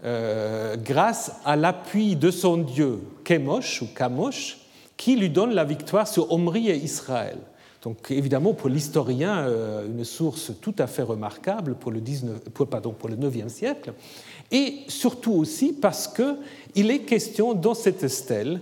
euh, grâce à l'appui de son dieu Kemosh ou Kamosh, qui lui donne la victoire sur Omri et Israël. Donc évidemment, pour l'historien, euh, une source tout à fait remarquable pour le, 19, pardon, pour le 9e siècle, et surtout aussi parce qu'il est question dans cette stèle,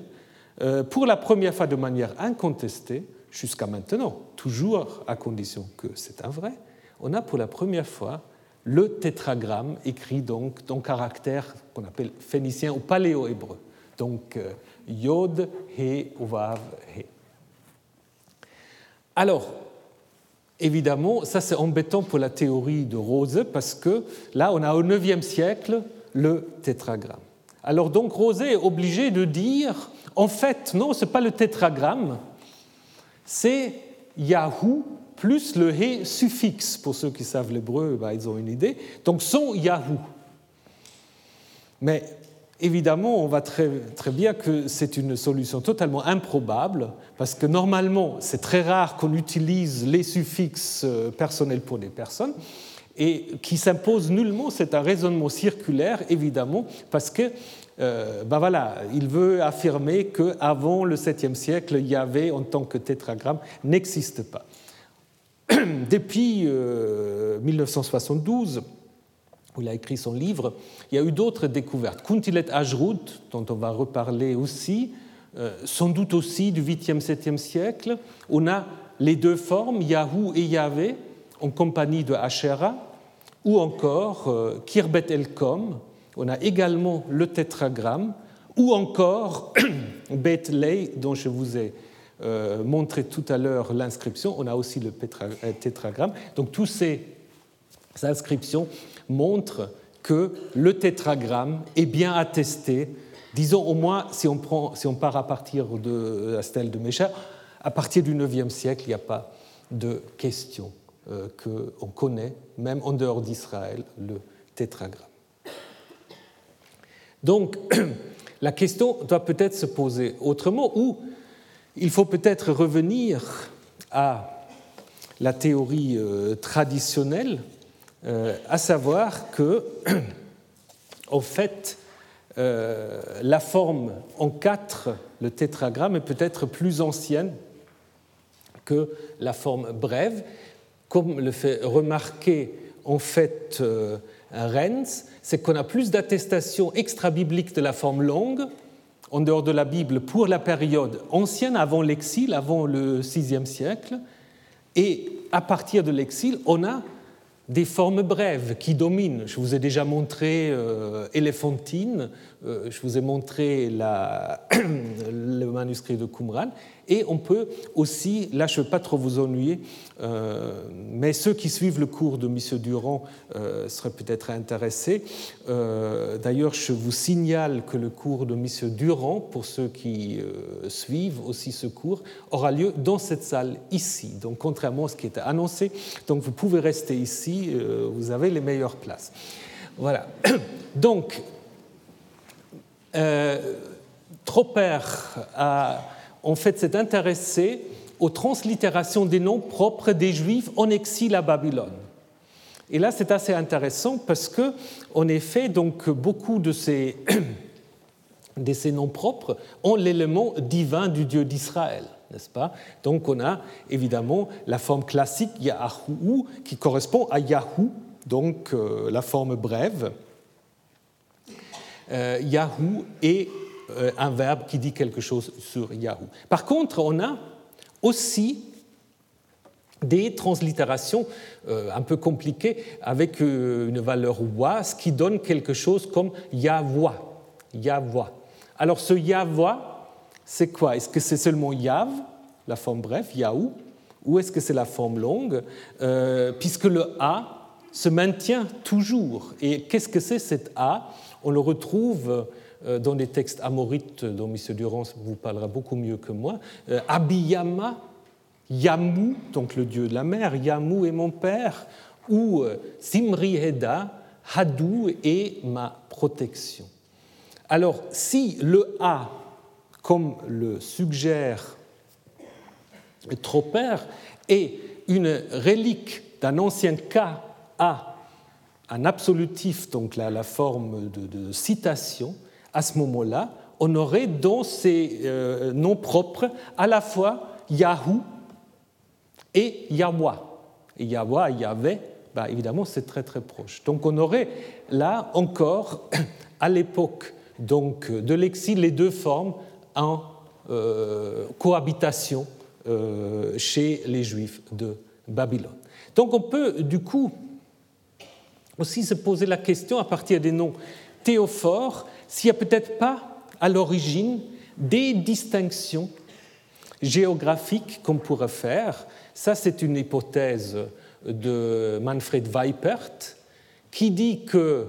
euh, pour la première fois de manière incontestée, jusqu'à maintenant, toujours à condition que c'est un vrai, on a pour la première fois le tétragramme écrit donc dans caractère qu'on appelle phénicien ou paléo-hébreu. Donc euh, Yod, He, Vav, He. Alors, évidemment, ça c'est embêtant pour la théorie de Rose parce que là, on a au IXe siècle le tétragramme. Alors donc Rose est obligé de dire, en fait, non, ce n'est pas le tétragramme, c'est Yahoo plus le he suffixe. Pour ceux qui savent l'hébreu, bah, ils ont une idée. Donc son Yahoo. Mais évidemment, on voit très, très bien que c'est une solution totalement improbable, parce que normalement, c'est très rare qu'on utilise les suffixes euh, personnels pour des personnes, et qui s'impose nullement, c'est un raisonnement circulaire, évidemment, parce que euh, ben voilà, il veut affirmer qu'avant le 7e siècle, Yahvé en tant que tétragramme n'existe pas. Depuis 1972, euh, où il a écrit son livre, il y a eu d'autres découvertes. Kuntilet Ajrut, dont on va reparler aussi, euh, sans doute aussi du 8e, 7e siècle. On a les deux formes, Yahoo et Yahvé, en compagnie de Asherah, ou encore euh, Kirbet Elkom. On a également le tétragramme, ou encore Bethlehem, dont je vous ai euh, montré tout à l'heure l'inscription, on a aussi le tétragramme. Donc toutes ces inscriptions montrent que le tétragramme est bien attesté. Disons au moins, si on, prend, si on part à partir de la stèle de Mécha, à partir du IXe siècle, il n'y a pas de question euh, qu'on connaît, même en dehors d'Israël, le tétragramme. Donc, la question doit peut-être se poser autrement, ou il faut peut-être revenir à la théorie euh, traditionnelle, euh, à savoir que, en fait, euh, la forme en quatre, le tétragramme, est peut-être plus ancienne que la forme brève, comme le fait remarquer en fait Renz, c'est qu'on a plus d'attestations extra-bibliques de la forme longue en dehors de la Bible pour la période ancienne, avant l'exil, avant le VIe siècle. Et à partir de l'exil, on a des formes brèves qui dominent. Je vous ai déjà montré euh, Éléphantine, euh, je vous ai montré le manuscrit de Qumran, et on peut aussi, là je ne veux pas trop vous ennuyer, euh, mais ceux qui suivent le cours de M. Durand euh, seraient peut-être intéressés. Euh, d'ailleurs, je vous signale que le cours de M. Durand, pour ceux qui suivent aussi ce cours, aura lieu dans cette salle ici, donc contrairement à ce qui était annoncé. Donc vous pouvez rester ici, vous avez les meilleures places. Voilà. Donc, Tropper a en fait s'est intéressé aux translittérations des noms propres des Juifs en exil à Babylone. Et là, c'est assez intéressant parce que, en effet, donc, beaucoup de ces, ces noms propres ont l'élément divin du Dieu d'Israël, n'est-ce pas? Donc, on a évidemment la forme classique Yahou qui correspond à Yahou, donc euh, la forme brève. Euh, Yahou euh, un verbe qui dit quelque chose sur Yahoo. Par contre, on a aussi des translittérations euh, un peu compliquées avec euh, une valeur wa, ce qui donne quelque chose comme Yahvoa. Yahvoa. Alors ce Yahvoa, c'est quoi? Est-ce que c'est seulement Yav, la forme brève, Yahou, ou est-ce que c'est la forme longue? Puisque le A se maintient toujours. Et qu'est-ce que c'est cet A? On le retrouve euh, dans des textes amorites dont M. Durand vous parlera beaucoup mieux que moi. Euh, Abiyama, Yamu, donc le dieu de la mer, Yamu est mon père, ou euh, Simriheda, Hadou est ma protection. Alors, si le A, comme le suggère Tropper, est une relique d'un ancien cas A, un absolutif, donc la forme de citation, à ce moment-là, on aurait dans ces euh, noms propres à la fois Yahoo et Yahweh. Et Yahweh et Yahvé, bah, évidemment, c'est très très proche. Donc on aurait là encore, à l'époque donc, de l'exil, les deux formes en euh, cohabitation euh, chez les Juifs de Babylone. Donc on peut du coup aussi se poser la question à partir des noms théophores s'il n'y a peut-être pas à l'origine des distinctions géographiques qu'on pourrait faire. Ça, c'est une hypothèse de Manfred Weipert qui dit que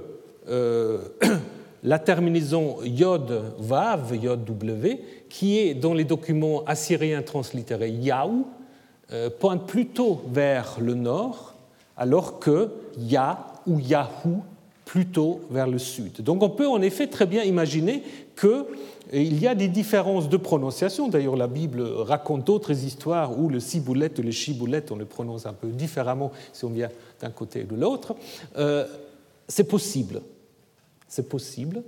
euh, la terminaison yod vav, yod w, qui est dans les documents assyriens translittérés yaou, euh, pointe plutôt vers le nord, alors que ya ou yahou plutôt vers le sud. Donc on peut en effet très bien imaginer qu'il y a des différences de prononciation. D'ailleurs, la Bible raconte d'autres histoires où le ciboulette ou le chiboulette, on le prononce un peu différemment si on vient d'un côté ou de l'autre. Euh, c'est possible. C'est possible.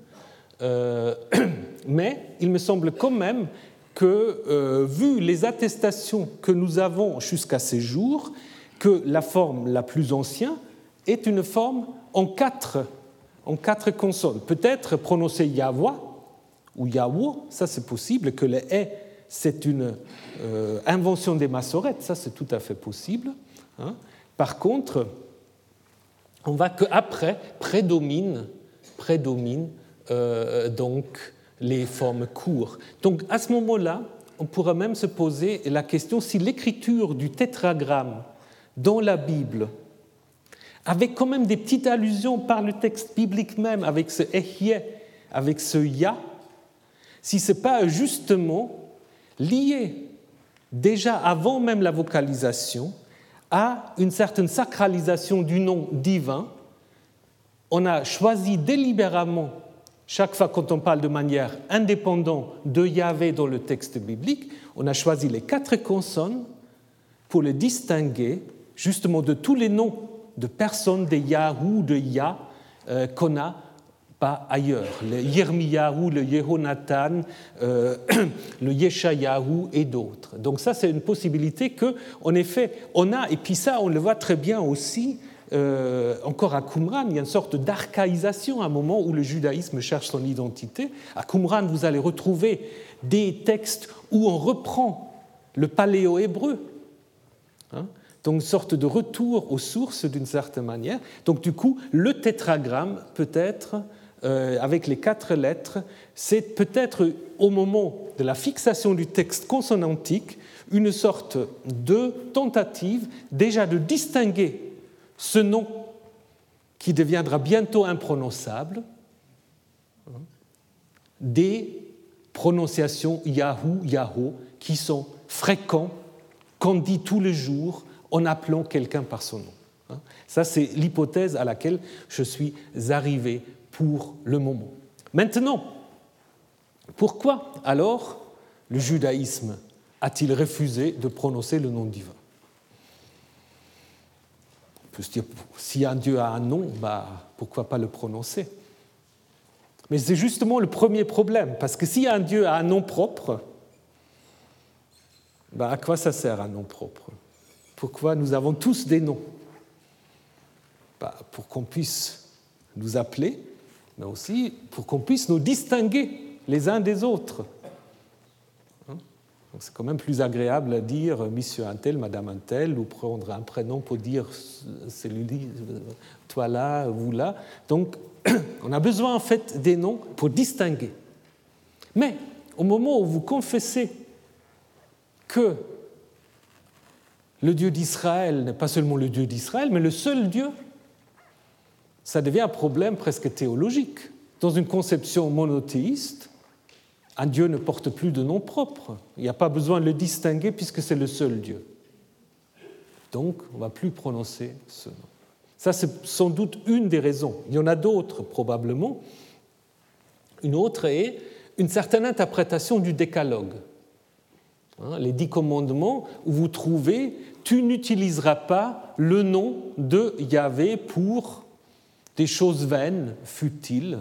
Euh, mais il me semble quand même que, euh, vu les attestations que nous avons jusqu'à ces jours, que la forme la plus ancienne est une forme en quatre, en quatre consonnes. Peut-être prononcer Yahweh ou Yahweh, ça c'est possible, que le E c'est une euh, invention des massorettes, ça c'est tout à fait possible. Hein. Par contre, on voit qu'après prédomine, prédomine euh, donc les formes courtes. Donc à ce moment-là, on pourra même se poser la question si l'écriture du tétragramme dans la Bible avec quand même des petites allusions par le texte biblique même, avec ce ehye, avec ce ya, si ce n'est pas justement lié déjà avant même la vocalisation à une certaine sacralisation du nom divin. On a choisi délibérément, chaque fois quand on parle de manière indépendante de Yahvé dans le texte biblique, on a choisi les quatre consonnes pour les distinguer justement de tous les noms de personnes, des Yahou, de Yah, euh, qu'on n'a pas ailleurs. Le Yirmiyahu, le Yehonatan, euh, le Yeshayahu et d'autres. Donc ça, c'est une possibilité que, en effet, on a, et puis ça, on le voit très bien aussi, euh, encore à Qumran, il y a une sorte d'archaïsation à un moment où le judaïsme cherche son identité. À Qumran, vous allez retrouver des textes où on reprend le paléo-hébreu. Hein donc une sorte de retour aux sources d'une certaine manière. Donc du coup, le tétragramme peut être, euh, avec les quatre lettres, c'est peut-être au moment de la fixation du texte consonantique une sorte de tentative déjà de distinguer ce nom qui deviendra bientôt imprononçable des prononciations Yahoo, Yahoo qui sont fréquents, qu'on dit tous les jours en appelant quelqu'un par son nom. Hein. Ça, c'est l'hypothèse à laquelle je suis arrivé pour le moment. Maintenant, pourquoi alors le judaïsme a-t-il refusé de prononcer le nom divin? On peut se dire, si un Dieu a un nom, bah, pourquoi pas le prononcer? Mais c'est justement le premier problème, parce que si un Dieu a un nom propre, bah, à quoi ça sert un nom propre? Pourquoi nous avons tous des noms Pour qu'on puisse nous appeler, mais aussi pour qu'on puisse nous distinguer les uns des autres. Hein? C'est quand même plus agréable à dire Monsieur un tel, Madame un tel, ou prendre un prénom pour dire celui toi là, vous là. Donc, on a besoin en fait des noms pour distinguer. Mais au moment où vous confessez que le Dieu d'Israël n'est pas seulement le Dieu d'Israël, mais le seul Dieu, ça devient un problème presque théologique. Dans une conception monothéiste, un Dieu ne porte plus de nom propre. Il n'y a pas besoin de le distinguer puisque c'est le seul Dieu. Donc, on ne va plus prononcer ce nom. Ça, c'est sans doute une des raisons. Il y en a d'autres, probablement. Une autre est une certaine interprétation du décalogue. Hein, les dix commandements où vous trouvez Tu n'utiliseras pas le nom de Yahvé pour des choses vaines, futiles.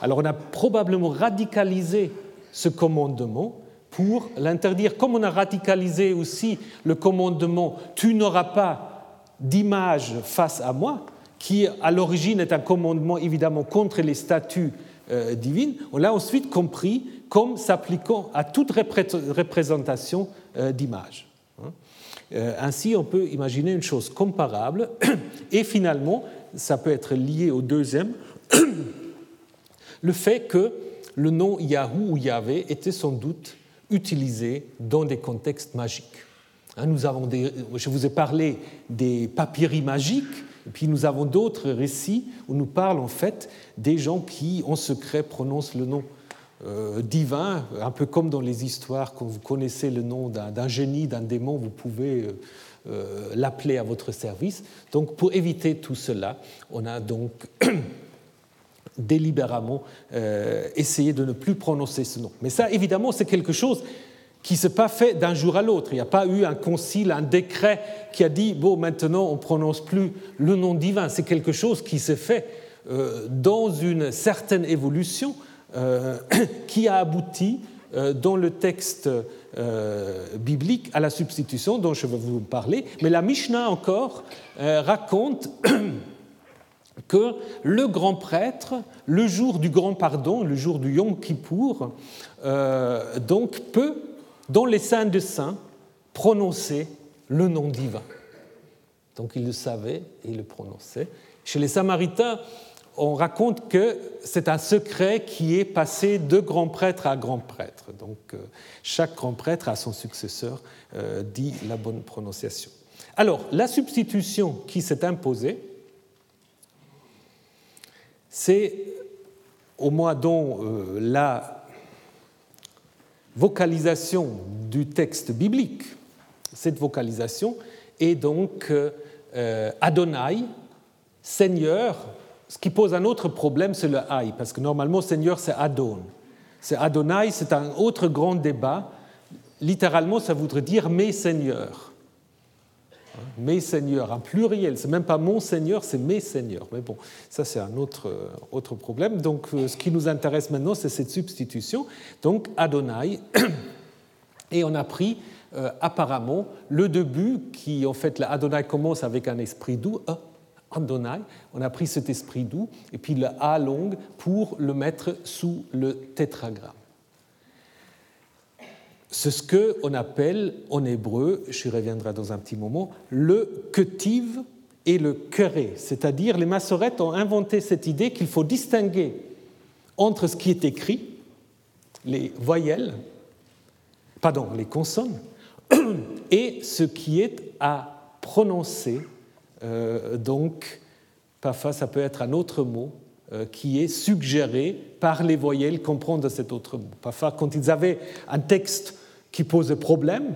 Alors on a probablement radicalisé ce commandement pour l'interdire, comme on a radicalisé aussi le commandement Tu n'auras pas d'image face à moi, qui à l'origine est un commandement évidemment contre les statuts euh, divines, on l'a ensuite compris comme s'appliquant à toute représentation euh, d'image. Euh, ainsi, on peut imaginer une chose comparable, et finalement, ça peut être lié au deuxième, le fait que le nom Yahoo ou Yahvé était sans doute utilisé dans des contextes magiques. Hein, nous avons je vous ai parlé des papyries magiques, et puis nous avons d'autres récits où nous parlons en fait des gens qui, en secret, prononcent le nom euh, divin, un peu comme dans les histoires, quand vous connaissez le nom d'un génie, d'un démon, vous pouvez euh, euh, l'appeler à votre service. Donc pour éviter tout cela, on a donc délibérément essayé de ne plus prononcer ce nom. Mais ça, évidemment, c'est quelque chose qui ne s'est pas fait d'un jour à l'autre. Il n'y a pas eu un concile, un décret qui a dit, bon, maintenant on ne prononce plus le nom divin. C'est quelque chose qui s'est fait dans une certaine évolution qui a abouti euh, dans le texte biblique à la substitution dont je vais vous parler. Mais la Mishnah encore raconte que le grand prêtre, le jour du grand pardon, le jour du Yom Kippour, donc peut dans les saints de saints, prononcer le nom divin. Donc il le savait et il le prononçait. Chez les Samaritains, on raconte que c'est un secret qui est passé de grand prêtre à grand prêtre. Donc euh, chaque grand prêtre a son successeur euh, dit la bonne prononciation. Alors la substitution qui s'est imposée, c'est au moins dont euh, la vocalisation du texte biblique. Cette vocalisation est donc Adonai, Seigneur, ce qui pose un autre problème, c'est le Aï, parce que normalement Seigneur c'est Adon. C'est Adonai, c'est un autre grand débat. Littéralement, ça voudrait dire mes seigneurs. Mes seigneurs, un pluriel, c'est même pas mon seigneur, c'est mes seigneurs. Mais bon, ça c'est un autre, euh, autre problème. Donc euh, ce qui nous intéresse maintenant, c'est cette substitution. Donc Adonai, et on a pris euh, apparemment le début qui, en fait, Adonai commence avec un esprit doux, On a pris cet esprit doux, et puis le A long pour le mettre sous le tétragramme. C'est ce qu'on appelle en hébreu, je reviendrai dans un petit moment, le ketiv et le keré. C'est-à-dire, les massorettes ont inventé cette idée qu'il faut distinguer entre ce qui est écrit, les voyelles, pardon, les consonnes, et ce qui est à prononcer. Euh, donc, parfois, ça peut être un autre mot euh, qui est suggéré par les voyelles qu'on prend de cet autre mot. Parfois, quand ils avaient un texte qui posait problème,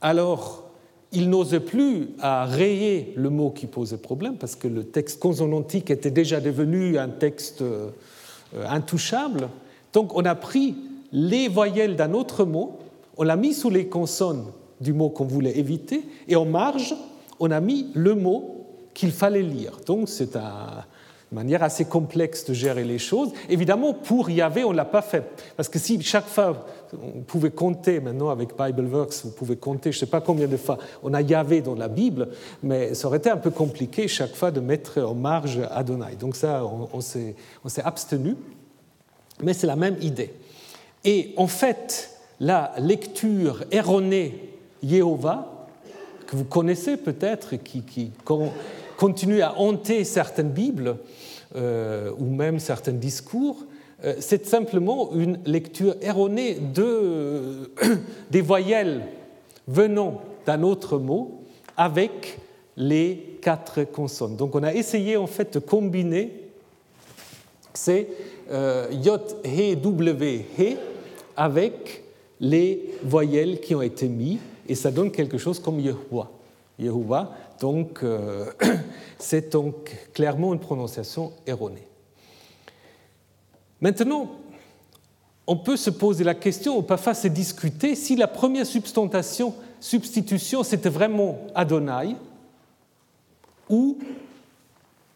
alors il n'osait plus à rayer le mot qui posait problème, parce que le texte consonantique était déjà devenu un texte euh, intouchable. Donc on a pris les voyelles d'un autre mot, on l'a mis sous les consonnes du mot qu'on voulait éviter, et en marge, on a mis le mot qu'il fallait lire. Donc c'est un, manière assez complexe de gérer les choses. Évidemment, pour Yahvé, on ne l'a pas fait. Parce que si chaque fois, on pouvait compter, maintenant avec BibleWorks, vous pouvez compter, je ne sais pas combien de fois on a Yahvé dans la Bible, mais ça aurait été un peu compliqué chaque fois de mettre en marge Adonai. Donc ça, on, on s'est abstenu, mais c'est la même idée. Et en fait, la lecture erronée Jéhovah, que vous connaissez peut-être, qui, continue à hanter certaines Bibles, euh, ou même certains discours, euh, c'est simplement une lecture erronée de, des voyelles venant d'un autre mot avec les quatre consonnes. Donc on a essayé en fait de combiner ces euh, J, He, W, He avec les voyelles qui ont été mises et ça donne quelque chose comme Yehovah. Yehovah, donc euh, c'est donc clairement une prononciation erronée. Maintenant, on peut se poser la question, ou parfois se discuter, si la première substantation, substitution, c'était vraiment Adonai, ou,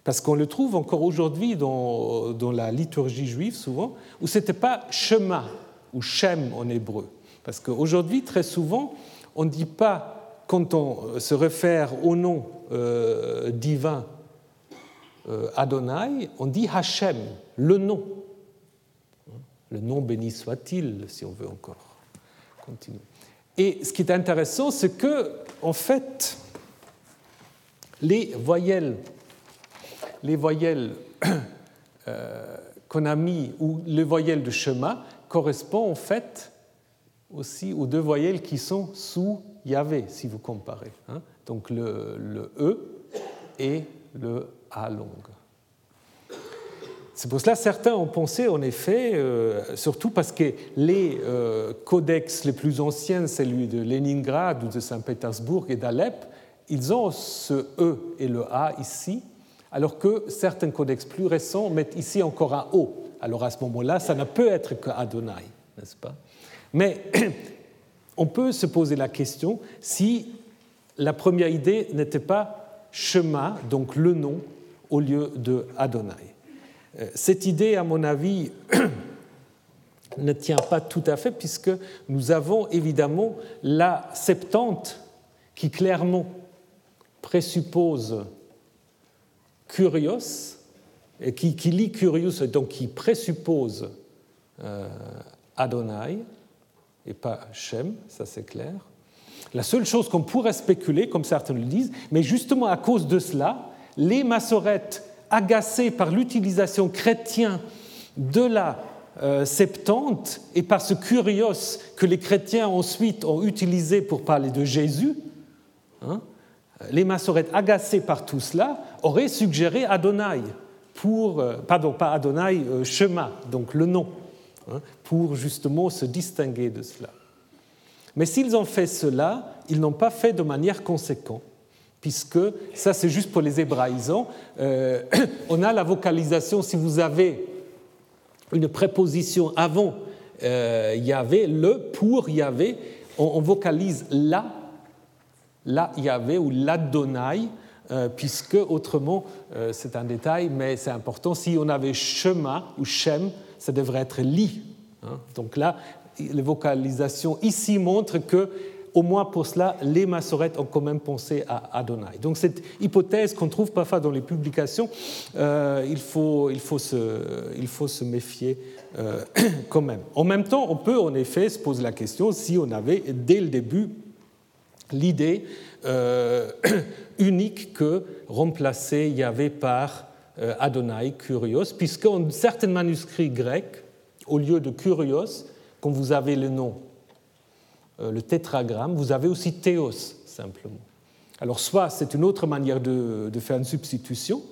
parce qu'on le trouve encore aujourd'hui dans, dans, la liturgie juive souvent, ou ce n'était pas Shema, ou Shem en hébreu. Parce qu'aujourd'hui, très souvent, on ne dit pas, quand on se réfère au nom euh, divin euh, Adonai, on dit Hachem, le nom. Le nom béni soit-il, si on veut encore continuer. Et ce qui est intéressant, c'est que, en fait, les voyelles, les voyelles euh, qu'on a mis, ou les voyelles de chemin, correspondent en fait aussi aux deux voyelles qui sont sous Yahvé, si vous comparez. Hein. Donc le, E et le A long. C'est pour cela que certains ont pensé, en effet, euh, surtout parce que les euh, codex les plus anciens, celui de Leningrad ou de Saint-Pétersbourg et d'Alep, ils ont ce E et le A ici, alors que certains codex plus récents mettent ici encore un O. Alors à ce moment-là, ça ne peut être que Adonai, n'est-ce pas? Mais on peut se poser la question si la première idée n'était pas Shema, donc le nom, au lieu de Adonai. Euh, cette idée, à mon avis, ne tient pas tout à fait puisque nous avons évidemment la Septante qui clairement présuppose Curios, et qui, lit Curios, et donc qui présuppose euh, Adonai, et pas Shem, ça c'est clair. La seule chose qu'on pourrait spéculer, comme certains le disent, mais justement à cause de cela, les massorettes agacés par l'utilisation chrétienne de la euh, Septante et par ce curios que les chrétiens ensuite ont utilisé pour parler de Jésus, hein, les massorettes agacés par tout cela auraient suggéré Adonai pour, euh, pardon, pas Adonai, euh, Shema, donc le nom, hein, pour justement se distinguer de cela. Mais s'ils ont fait cela, ils n'ont pas fait de manière conséquente puisque ça c'est juste pour les hébraïsants. Euh, on a la vocalisation, si vous avez une préposition avant euh, Yahvé, le pour Yahvé, on, vocalise la, la Yahvé ou l'Adonai, euh, puisque autrement, euh, c'est un détail, mais c'est important, si on avait Shema ou Shem, ça devrait être li. Hein. Donc là, les vocalisations ici montrent que au moins pour cela, les massorettes ont quand même pensé à Adonai. Donc cette hypothèse qu'on trouve parfois dans les publications, euh, il, faut, il, faut se, il, faut, se, méfier euh, quand même. En même temps, on peut en effet se poser la question si on avait dès le début l'idée euh, unique que remplacer Yahvé par Adonai, Curios, puisque dans certains manuscrits grecs, au lieu de Curios, quand vous avez le nom euh, le tétragramme, vous avez aussi théos simplement. Alors soit c'est une autre manière de, faire une substitution,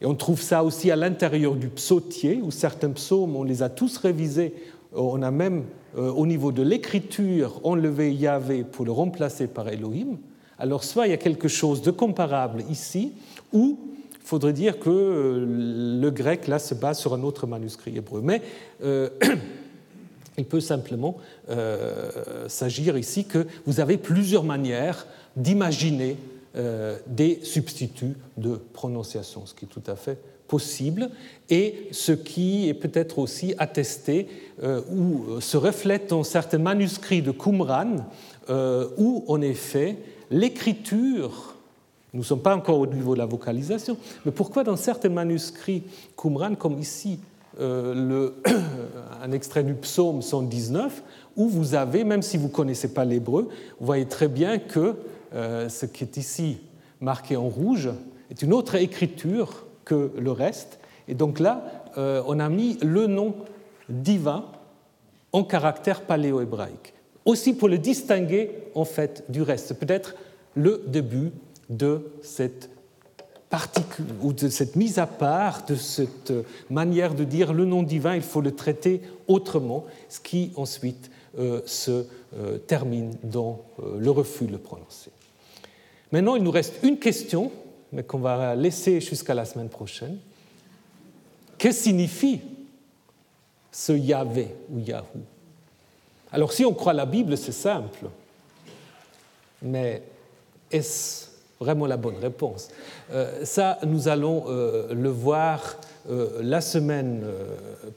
et on trouve ça aussi à l'intérieur du psautier, où certains psaumes, on les a tous révisés, on a même euh, au niveau de l'écriture enlevé Yahvé pour le remplacer par Elohim. Alors soit il y a quelque chose de comparable ici, ou il faudrait dire que euh, le grec là se base sur un autre manuscrit hébreu. Mais Il peut simplement euh, s'agir ici que vous avez plusieurs manières d'imaginer euh, des substituts de prononciation, ce qui est tout à fait possible, et ce qui est peut-être aussi attesté euh, ou se reflète dans certains manuscrits de Qumran, où en effet l'écriture nous ne sommes pas encore au niveau de la vocalisation, mais pourquoi dans certains manuscrits Qumran, comme ici euh, un extrait du psaume 119 où vous avez, même si vous ne connaissez pas l'hébreu, vous voyez très bien que euh, ce qui est ici marqué en rouge est une autre écriture que le reste. Et donc là, euh, on a mis le nom divin en caractère paléo-hébraïque. Aussi pour le distinguer en fait du reste. C'est peut-être le début de cette ou de cette mise à part, de cette manière de dire le nom divin, il faut le traiter autrement, ce qui ensuite euh, se euh, termine dans euh, le refus de le prononcer. Maintenant, il nous reste une question, mais qu'on va laisser jusqu'à la semaine prochaine. Que signifie ce Yahvé ou Yahou? Alors, si on croit la Bible, c'est simple. Mais est-ce vraiment la bonne réponse. Euh, ça, nous allons euh, le voir euh, la semaine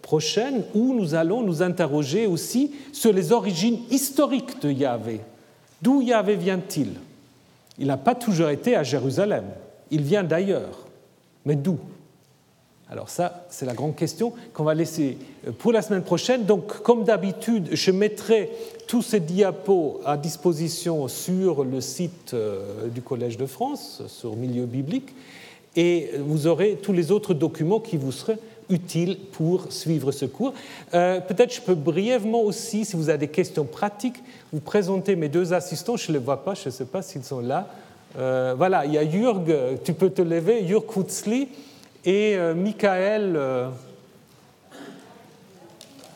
prochaine, où nous allons nous interroger aussi sur les origines historiques de Yahvé. D'où Yahvé vient-il? Il n'a pas toujours été à Jérusalem, il vient d'ailleurs. Mais d'où? Alors ça, c'est la grande question qu'on va laisser pour la semaine prochaine. Donc, comme d'habitude, je mettrai tous ces diapos à disposition sur le site euh, du Collège de France, sur Milieu biblique, et vous aurez tous les autres documents qui vous seraient utiles pour suivre ce cours. Euh, peut-être je peux brièvement aussi, si vous avez des questions pratiques, vous présenter mes deux assistants. Je ne les vois pas, je ne sais pas s'ils sont là. Euh, voilà, il y a Jürg, tu peux te lever, Jürg Kutzli et Michael,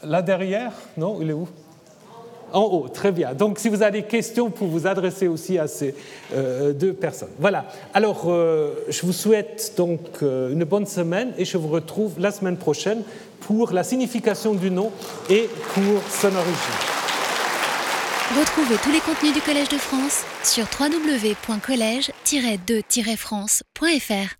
là derrière, non, il est où? En haut, très bien. Donc si vous avez des questions, pour vous adresser aussi à ces euh, deux personnes. Voilà. Alors, euh, je vous souhaite donc euh, une bonne semaine et je vous retrouve la semaine prochaine pour la signification du nom et pour son origine. Retrouvez tous les contenus du Collège de France sur www.colège-2-france.fr.